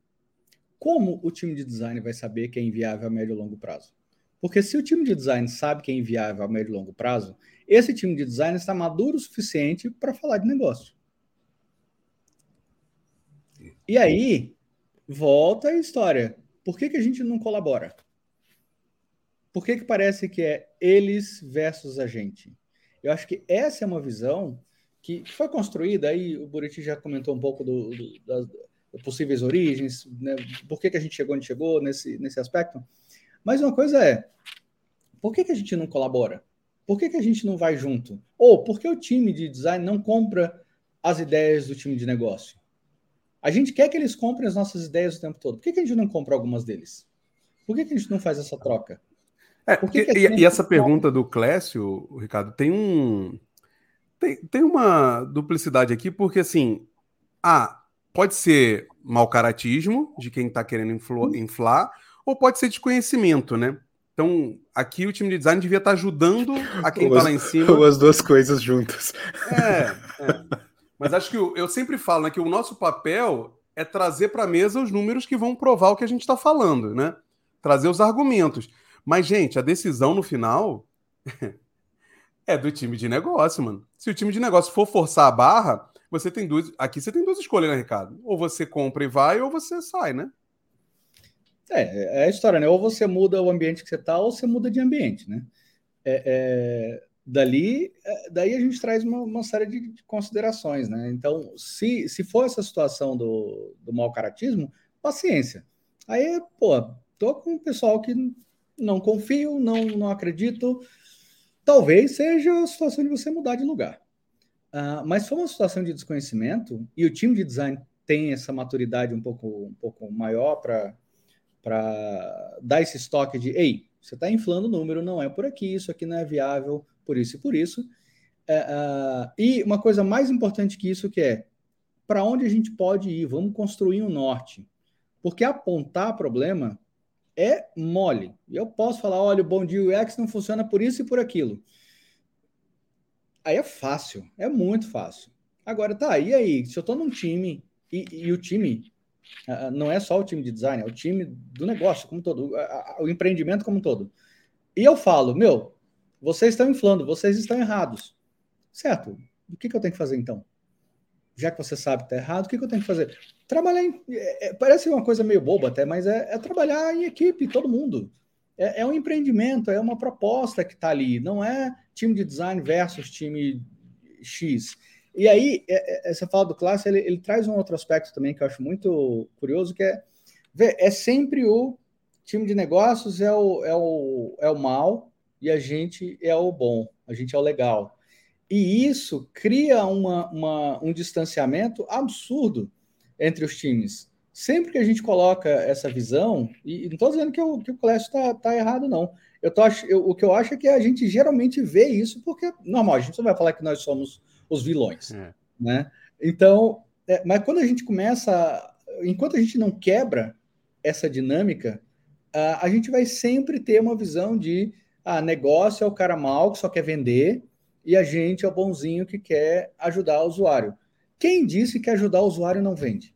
Como o time de design vai saber que é inviável a médio e longo prazo? Porque se o time de design sabe que é inviável a médio e longo prazo, esse time de design está maduro o suficiente para falar de negócio. E aí, volta a história. Por que, que a gente não colabora? Por que, que parece que é eles versus a gente? Eu acho que essa é uma visão que foi construída, aí o Buriti já comentou um pouco do, do, das possíveis origens, né? por que, que a gente chegou onde chegou nesse, nesse aspecto. Mas uma coisa é, por que, que a gente não colabora? Por que, que a gente não vai junto? Ou por que o time de design não compra as ideias do time de negócio? A gente quer que eles comprem as nossas ideias o tempo todo. Por que, que a gente não compra algumas deles? Por que, que a gente não faz essa troca? É, porque, e, e, essa pergunta do Clécio, Ricardo, tem um. Tem, tem uma duplicidade aqui, porque assim. Ah, pode ser mau caratismo de quem está querendo inflar, ou pode ser desconhecimento, né? Então, aqui o time de design devia estar ajudando a quem está lá em cima. Ou as duas coisas juntas. É, é. Mas acho que eu, eu sempre falo né, que o nosso papel é trazer para a mesa os números que vão provar o que a gente está falando, né? Trazer os argumentos. Mas, gente, a decisão no final é do time de negócio, mano. Se o time de negócio for forçar a barra, você tem duas. Aqui você tem duas escolhas, né, Ricardo? Ou você compra e vai, ou você sai, né? É, é a história, né? Ou você muda o ambiente que você está, ou você muda de ambiente, né? É, é, dali, é, daí a gente traz uma, uma série de, de, considerações, né? Então, se, se for essa situação do, do mau caratismo, paciência. Aí, pô, tô com um pessoal que não confio, não, não acredito. Talvez seja a situação de você mudar de lugar. Uh, mas for uma situação de desconhecimento e o time de design tem essa maturidade um pouco, um pouco maior para para dar esse estoque de, ei, você está inflando o número, não é por aqui, isso aqui não é viável, por isso e por isso. É, uh, e uma coisa mais importante que isso que é, para onde a gente pode ir? Vamos construir um norte. Porque apontar problema é mole. Eu posso falar, olha, o bom dia UX não funciona por isso e por aquilo. Aí é fácil, é muito fácil. Agora, tá, e aí? Se eu estou num time e, e o time não é só o time de design, é o time do negócio como todo, o empreendimento como um todo. E eu falo, meu, vocês estão inflando, vocês estão errados. Certo? O que, que eu tenho que fazer então? Já que você sabe que está errado, o que, que eu tenho que fazer? Trabalhar em. É, é, parece uma coisa meio boba até, mas é, é trabalhar em equipe, todo mundo. É, é, um empreendimento, é uma proposta que está ali, não é time de design versus time X. E aí, é, é, você fala do classe, ele, ele, traz um outro aspecto também que eu acho muito curioso, que é, é sempre o time de negócios é o, é, o, é o mal e a gente é o bom, a gente é o legal. E isso cria uma, uma, um distanciamento absurdo entre os times. Sempre que a gente coloca essa visão, e, não estou dizendo que, o que o Clécio está tá errado, não. Eu tô, eu, o que eu acho é que a gente geralmente vê isso, porque, normal, a gente não vai falar que nós somos os vilões. É. Né? Então, é, mas quando a gente começa, enquanto a gente não quebra essa dinâmica, a, a gente vai sempre ter uma visão de ah, negócio é o cara mal que só quer vender e a gente é o bonzinho que quer ajudar o usuário. Quem disse que ajudar o usuário não vende?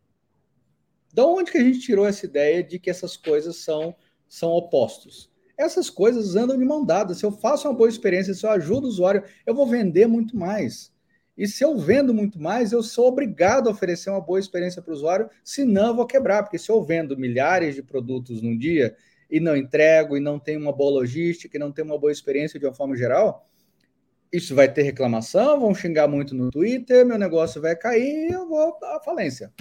Da onde que a gente tirou essa ideia de que essas coisas são, são opostos? Essas coisas andam de mão dada. Se eu faço uma boa experiência, se eu ajudo o usuário, eu vou vender muito mais. E se eu vendo muito mais, eu sou obrigado a oferecer uma boa experiência para o usuário, senão eu vou quebrar. Porque se eu vendo milhares de produtos num dia e não entrego, e não tenho uma boa logística, e não tenho uma boa experiência de uma forma geral, isso vai ter reclamação, vão xingar muito no Twitter, meu negócio vai cair e eu vou à falência.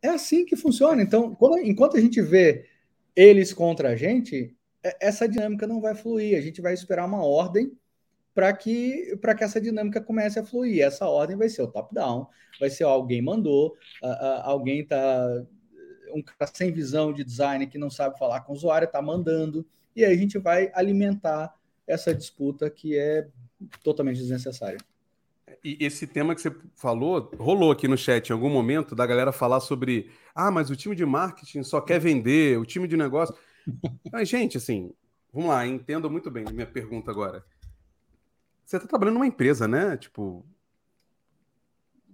É assim que funciona. Então, quando, enquanto a gente vê eles contra a gente, é, essa dinâmica não vai fluir. A gente vai esperar uma ordem para que, que essa dinâmica comece a fluir. Essa ordem vai ser o top-down, vai ser alguém mandou, alguém está. Um cara sem visão de design que não sabe falar com o usuário está mandando, e aí a gente vai alimentar essa disputa que é totalmente desnecessária. E esse tema que você falou, rolou aqui no chat em algum momento, da galera falar sobre ah, mas o time de marketing só quer vender, o time de negócio. Mas, gente, assim, vamos lá, entendo muito bem minha pergunta agora. Você está trabalhando numa empresa, né? Tipo,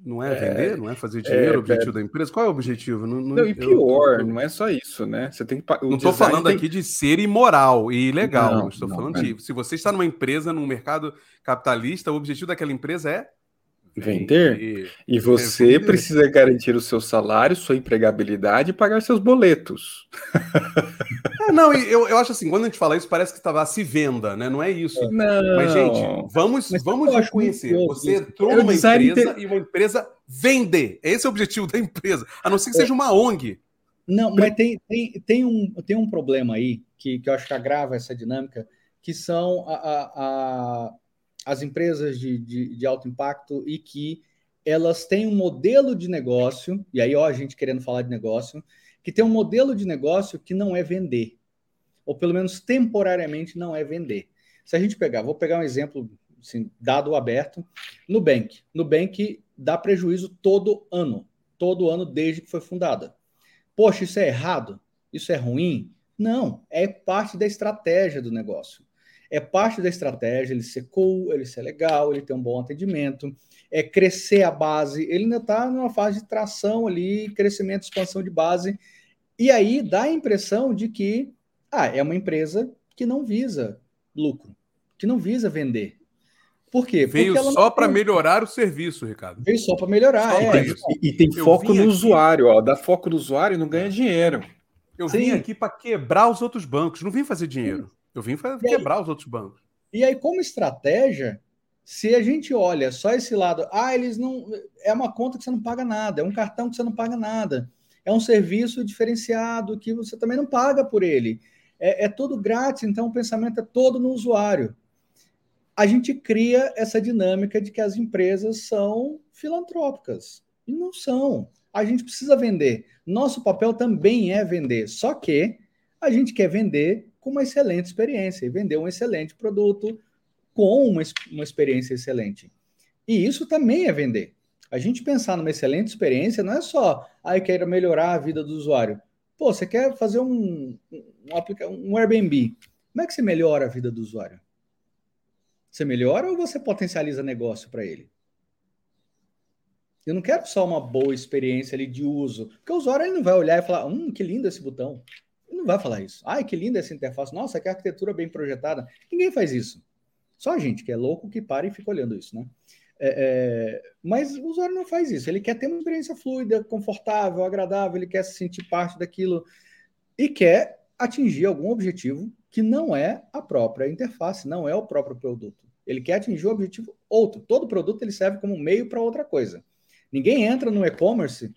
não é, é vender, não é fazer dinheiro é, o objetivo é... da empresa? Qual é o objetivo? Não, não, não e pior, eu... não é só isso, né? Você tem que. não estou falando tem... aqui de ser imoral e ilegal. Estou falando de. Se você está numa empresa, num mercado capitalista, o objetivo daquela empresa é Vender. E você vender. precisa garantir o seu salário, sua empregabilidade e pagar seus boletos. É, não, eu, eu acho assim, quando a gente fala isso, parece que estava se venda, né? Não é isso. Não. Mas, gente, vamos, Mas vamos reconhecer. Você entrou numa empresa ter... e uma empresa vender. Esse é o objetivo da empresa. A não ser que é. seja uma ONG. Não, mas tem, tem, tem, um, tem um problema aí que, que eu acho que agrava essa dinâmica, que são a, a, a as empresas de, de, de, alto impacto e que elas têm um modelo de negócio, e aí ó, a gente querendo falar de negócio, que tem um modelo de negócio que não é vender, ou pelo menos temporariamente não é vender. Se a gente pegar, vou pegar um exemplo, assim, dado aberto, Nubank. Nubank dá prejuízo todo ano, todo ano desde que foi fundada. Poxa, isso é errado? Isso é ruim? Não, é parte da estratégia do negócio é parte da estratégia ele ser cool, ele ser legal, ele ter um bom atendimento, é crescer a base. Ele ainda está numa fase de tração ali, crescimento, expansão de base. E aí dá a impressão de que ah, é uma empresa que não visa lucro, que não visa vender. Por quê? Veio só para melhorar o serviço, Ricardo. Veio só para melhorar. Só é. e, e, tem Eu foco no aqui... usuário, ó. Dá foco no usuário e não ganha dinheiro. Eu Sim. vim aqui para quebrar os outros bancos, não vim fazer dinheiro. Eu vim para quebrar aí, os outros bancos. E aí, como estratégia, se a gente olha só esse lado, ah, eles não. É uma conta que você não paga nada, é um cartão que você não paga nada, é um serviço diferenciado que você também não paga por ele. É, é tudo grátis, então o pensamento é todo no usuário. A gente cria essa dinâmica de que as empresas são filantrópicas. E não são. A gente precisa vender. Nosso papel também é vender. Só que a gente quer vender com uma excelente experiência e vender um excelente produto com uma, uma experiência excelente. E isso também é vender. A gente pensar numa excelente experiência não é só, ah, eu quero melhorar a vida do usuário. Pô, você quer fazer um, um, um Airbnb. Como é que você melhora a vida do usuário? Você melhora ou você potencializa negócio para ele? Eu não quero só uma boa experiência ali de uso, porque o usuário ele não vai olhar e falar, hum, que lindo esse botão. Ele não vai falar isso. Ai, que linda essa interface. Nossa, que arquitetura bem projetada. Ninguém faz isso. Só a gente que é louco que para e fica olhando isso, né? É, é, mas o usuário não faz isso. Ele quer ter uma experiência fluida, confortável, agradável, ele quer se sentir parte daquilo e quer atingir algum objetivo que não é a própria interface, não é o próprio produto. Ele quer atingir o objetivo outro. Todo produto ele serve como meio para outra coisa. Ninguém entra no e-commerce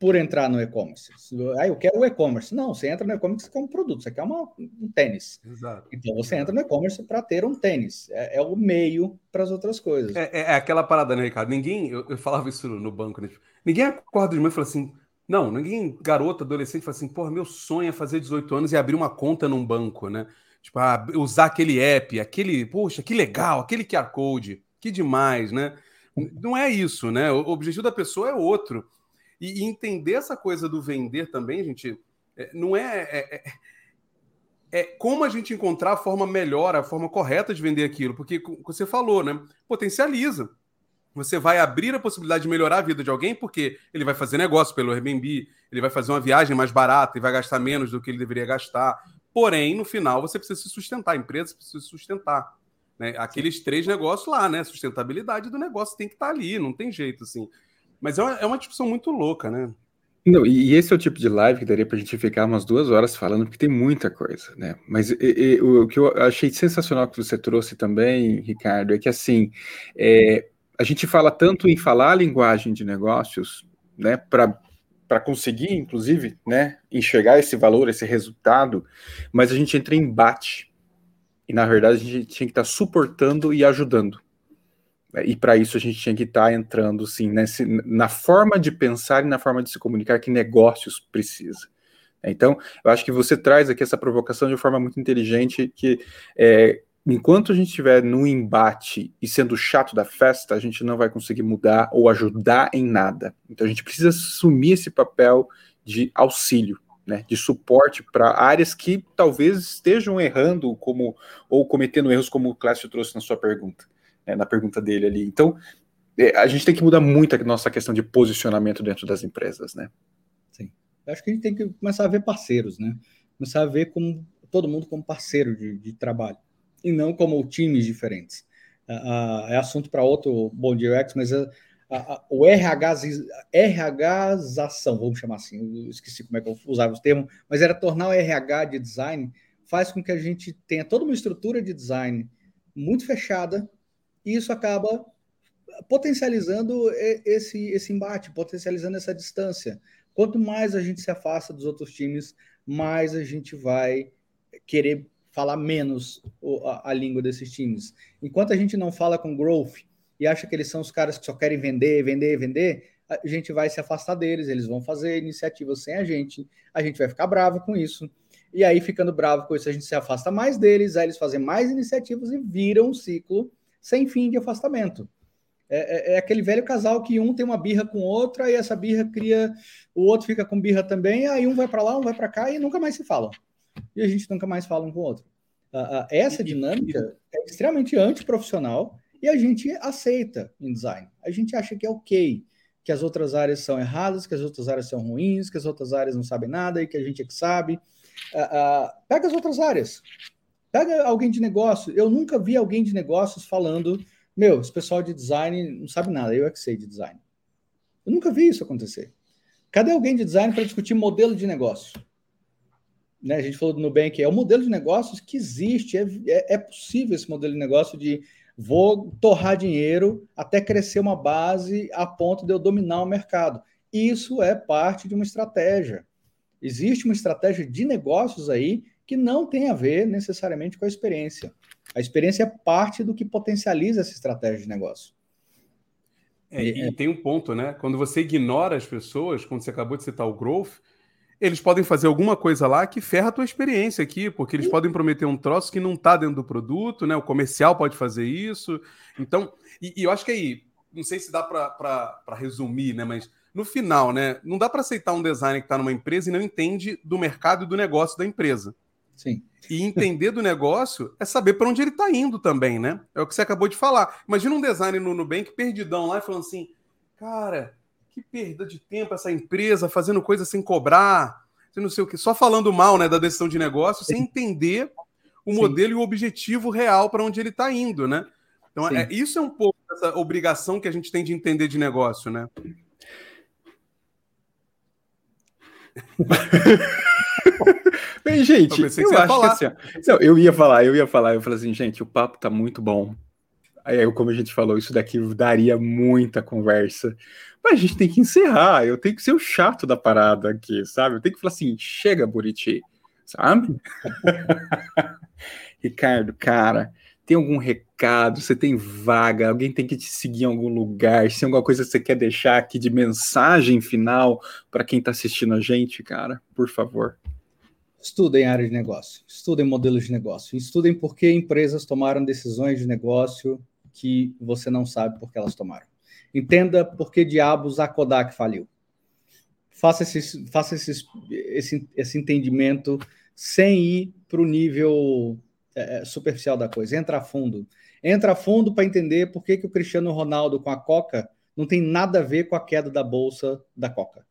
por entrar no e-commerce. Ah, eu quero o e-commerce. Não, você entra no e-commerce como produto, você quer uma, um tênis. Exato. Então você entra no e-commerce para ter um tênis. É, é o meio para as outras coisas. É, é, é, aquela parada, né, Ricardo? Ninguém, eu, eu falava isso no banco, né? Ninguém acorda de manhã e fala assim: não, ninguém, garota, adolescente, fala assim: porra, meu sonho é fazer 18 anos e abrir uma conta num banco, né? Tipo, ah, usar aquele app, aquele, poxa, que legal, aquele QR Code, que demais, né? Não é isso, né? O objetivo da pessoa é outro. E, entender essa coisa do vender também, gente, é, não é, é, é, é, como a gente encontrar a forma melhor, a forma correta de vender aquilo, porque você falou, né? Potencializa. Você vai abrir a possibilidade de melhorar a vida de alguém porque ele vai fazer negócio pelo Airbnb, ele vai fazer uma viagem mais barata e vai gastar menos do que ele deveria gastar. Porém, no final, você precisa se sustentar, a empresa precisa se sustentar. Né? Aqueles três negócios lá, né? Sustentabilidade do negócio tem que estar ali, não tem jeito, assim. Mas é uma, é uma discussão muito louca, né? Não, e esse é o tipo de live que daria para a gente ficar umas duas horas falando, porque tem muita coisa, né? Mas e, e, o, que eu achei sensacional que você trouxe também, Ricardo, é que assim, é, a gente fala tanto em falar a linguagem de negócios, né, para conseguir, inclusive, né, enxergar esse valor, esse resultado, mas a gente entra em embate. E na verdade a gente tinha que estar tá suportando e ajudando. E para isso a gente tinha que estar tá entrando sim, nesse, na forma de pensar e na forma de se comunicar que negócios precisa. Então, eu acho que você traz aqui essa provocação de forma muito inteligente, que é, enquanto a gente estiver no embate e sendo chato da festa, a gente não vai conseguir mudar ou ajudar em nada. Então, a gente precisa assumir esse papel de auxílio, né, de suporte para áreas que talvez estejam errando como ou cometendo erros, como o Clássico trouxe na sua pergunta é, na pergunta dele ali. Então, é, a gente tem que mudar muito a nossa questão de posicionamento dentro das empresas, né? Sim. Eu acho que a gente tem que começar a ver parceiros, né? Começar a ver como todo mundo como parceiro de, de trabalho e não como times diferentes. É assunto para outro Bom UX, mas o RH, RHzação, vamos chamar assim, esqueci como é que eu usava os termos, mas era tornar o RH de design, faz com que a gente tenha toda uma estrutura de design muito fechada, e isso acaba potencializando esse, esse embate, potencializando essa distância. Quanto mais a gente se afasta dos outros times, mais a gente vai querer falar menos a, a língua desses times. Enquanto a gente não fala com growth e acha que eles são os caras que só querem vender, vender, vender, a gente vai se afastar deles, eles vão fazer iniciativas sem a gente, a gente vai ficar bravo com isso. E aí, ficando bravo com isso, a gente se afasta mais deles, aí eles fazem mais iniciativas e viram um ciclo sem fim de afastamento. É, é, é, aquele velho casal que um tem uma birra com o outro, aí essa birra cria, o outro fica com birra também, aí um vai para lá, um vai para cá e nunca mais se falam. E a gente nunca mais fala um com o outro. Uh, uh, essa dinâmica é extremamente antiprofissional e a gente aceita em design. A gente acha que é ok, que as outras áreas são erradas, que as outras áreas são ruins, que as outras áreas não sabem nada e que a gente é que sabe. Uh, pega as outras áreas. Pega alguém de negócio. Eu nunca vi alguém de negócios falando: meu, esse pessoal de design não sabe nada, eu é que sei de design. Eu nunca vi isso acontecer. Cadê alguém de design para discutir modelo de negócio? Né, a gente falou do Nubank, é o modelo de negócios que existe, é, é, é possível esse modelo de negócio de vou torrar dinheiro até crescer uma base a ponto de eu dominar o mercado. Isso é parte de uma estratégia. Existe uma estratégia de negócios aí que não tem a ver necessariamente com a experiência. A experiência é parte do que potencializa essa estratégia de negócio. É, e, e tem um ponto, né? Quando você ignora as pessoas, quando você acabou de citar o growth, eles podem fazer alguma coisa lá que ferra a tua experiência aqui, porque eles podem prometer um troço que não está dentro do produto, né? O comercial pode fazer isso. Então, e, e eu acho que aí, não sei se dá para resumir, né? Mas no final, né? Não dá para aceitar um designer que está numa empresa e não entende do mercado e do negócio da empresa. Sim. E entender do negócio é saber para onde ele está indo também, né? É o que você acabou de falar. Imagina um designer no Nubank perdidão lá e falando assim: cara, que perda de tempo essa empresa fazendo coisa sem cobrar, não sei o que, só falando mal né, da decisão de negócio, sem entender o Sim. modelo e o objetivo real para onde ele está indo, né? Então, é, isso é um pouco essa obrigação que a gente tem de entender de negócio, né? Bem, gente, eu, eu acho falar. que assim, não, eu ia falar, eu ia falar, eu falei assim, gente, o papo tá muito bom. Aí, como a gente falou, isso daqui daria muita conversa. Mas a gente tem que encerrar, eu tenho que ser o chato da parada aqui, sabe? Eu tenho que falar assim, chega, Buriti, sabe? Ricardo, cara, tem algum recado? Você tem vaga? Alguém tem que te seguir em algum lugar? Se tem alguma coisa que você quer deixar aqui de mensagem final para quem está assistindo a gente, cara, por favor. Estudem área de negócio, estudem modelos de negócio, estudem por que empresas tomaram decisões de negócio que você não sabe por que elas tomaram. Entenda por que diabos a Kodak faliu. Faça, esse, faça esse, esse, esse entendimento sem ir para o nível é, é, superficial da coisa. Entra a fundo. Entra a fundo para entender por que, que o Cristiano Ronaldo com a Coca não tem nada a ver com a queda da bolsa da Coca.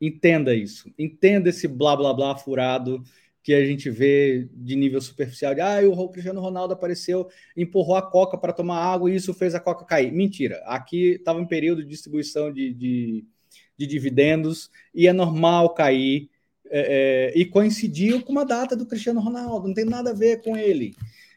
Entenda isso. Entenda esse blá blá blá furado que a gente vê de nível superficial. De, ah, o Cristiano Ronaldo apareceu, empurrou a Coca para tomar água e isso fez a Coca cair. Mentira. Aqui estava em período de distribuição de, de, de, dividendos e é normal cair. É, é, e coincidiu com uma data do Cristiano Ronaldo, não tem nada a ver com ele.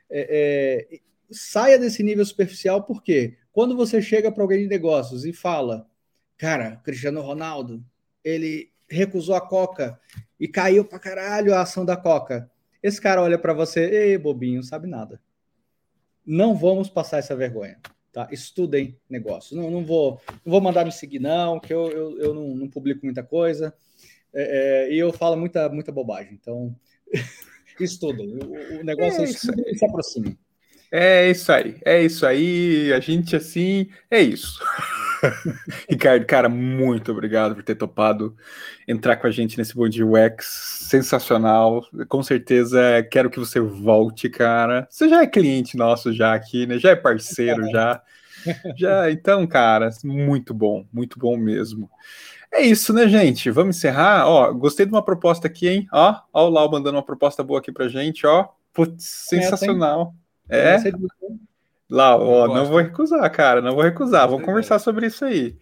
É, é saia desse nível superficial, porque quando você chega para alguém de negócios e fala, cara, Cristiano Ronaldo, ele recusou a Coca e caiu pra caralho a ação da Coca. Esse cara olha para você, ei, bobinho, sabe nada. Não vamos passar essa vergonha. Tá? Estudem negócio. Não, não, vou, não vou mandar me seguir, não, que eu, eu, eu não, não publico muita coisa. É, é, e eu falo muita, muita bobagem. Então, estudem. O, o negócio é, é estudem e se aproximem. É isso aí, é isso aí. A gente assim, é isso. Ricardo, cara, muito obrigado por ter topado entrar com a gente nesse Bom Dia UX. Sensacional. Com certeza quero que você volte, cara. Você já é cliente nosso já aqui, né? Já é parceiro já. Já, então, cara, muito bom, muito bom mesmo. É isso, né, gente? Vamos encerrar. Ó, gostei de uma proposta aqui, hein? Ó, ó o Lau mandando uma proposta boa aqui pra gente, ó. Putz, sensacional. É? Lá, ó, não vou recusar, cara, não vou recusar. Vamos conversar sobre isso aí.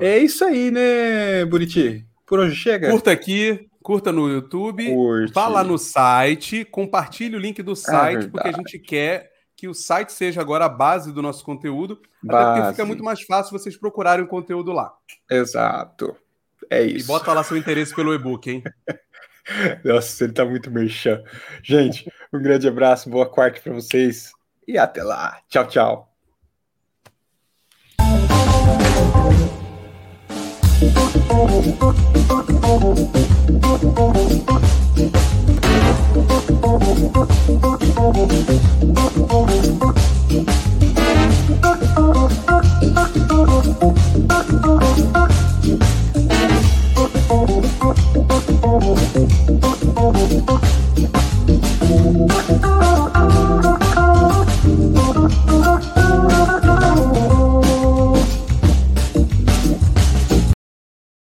É isso aí, né, Buriti? Por hoje chega? Curta aqui, curta no YouTube, Curte. vá lá no site, compartilhe o link do é site, é porque a gente quer que o site seja agora a base do nosso conteúdo, base. até porque fica muito mais fácil vocês procurarem o conteúdo lá. Exato. É isso. E bota lá seu interesse pelo e-book, hein? Nossa, ele tá muito merchan. Gente, um grande abraço, boa quarta para vocês e até lá. Tchau, tchau. Thank you. Oh, oh, oh, oh,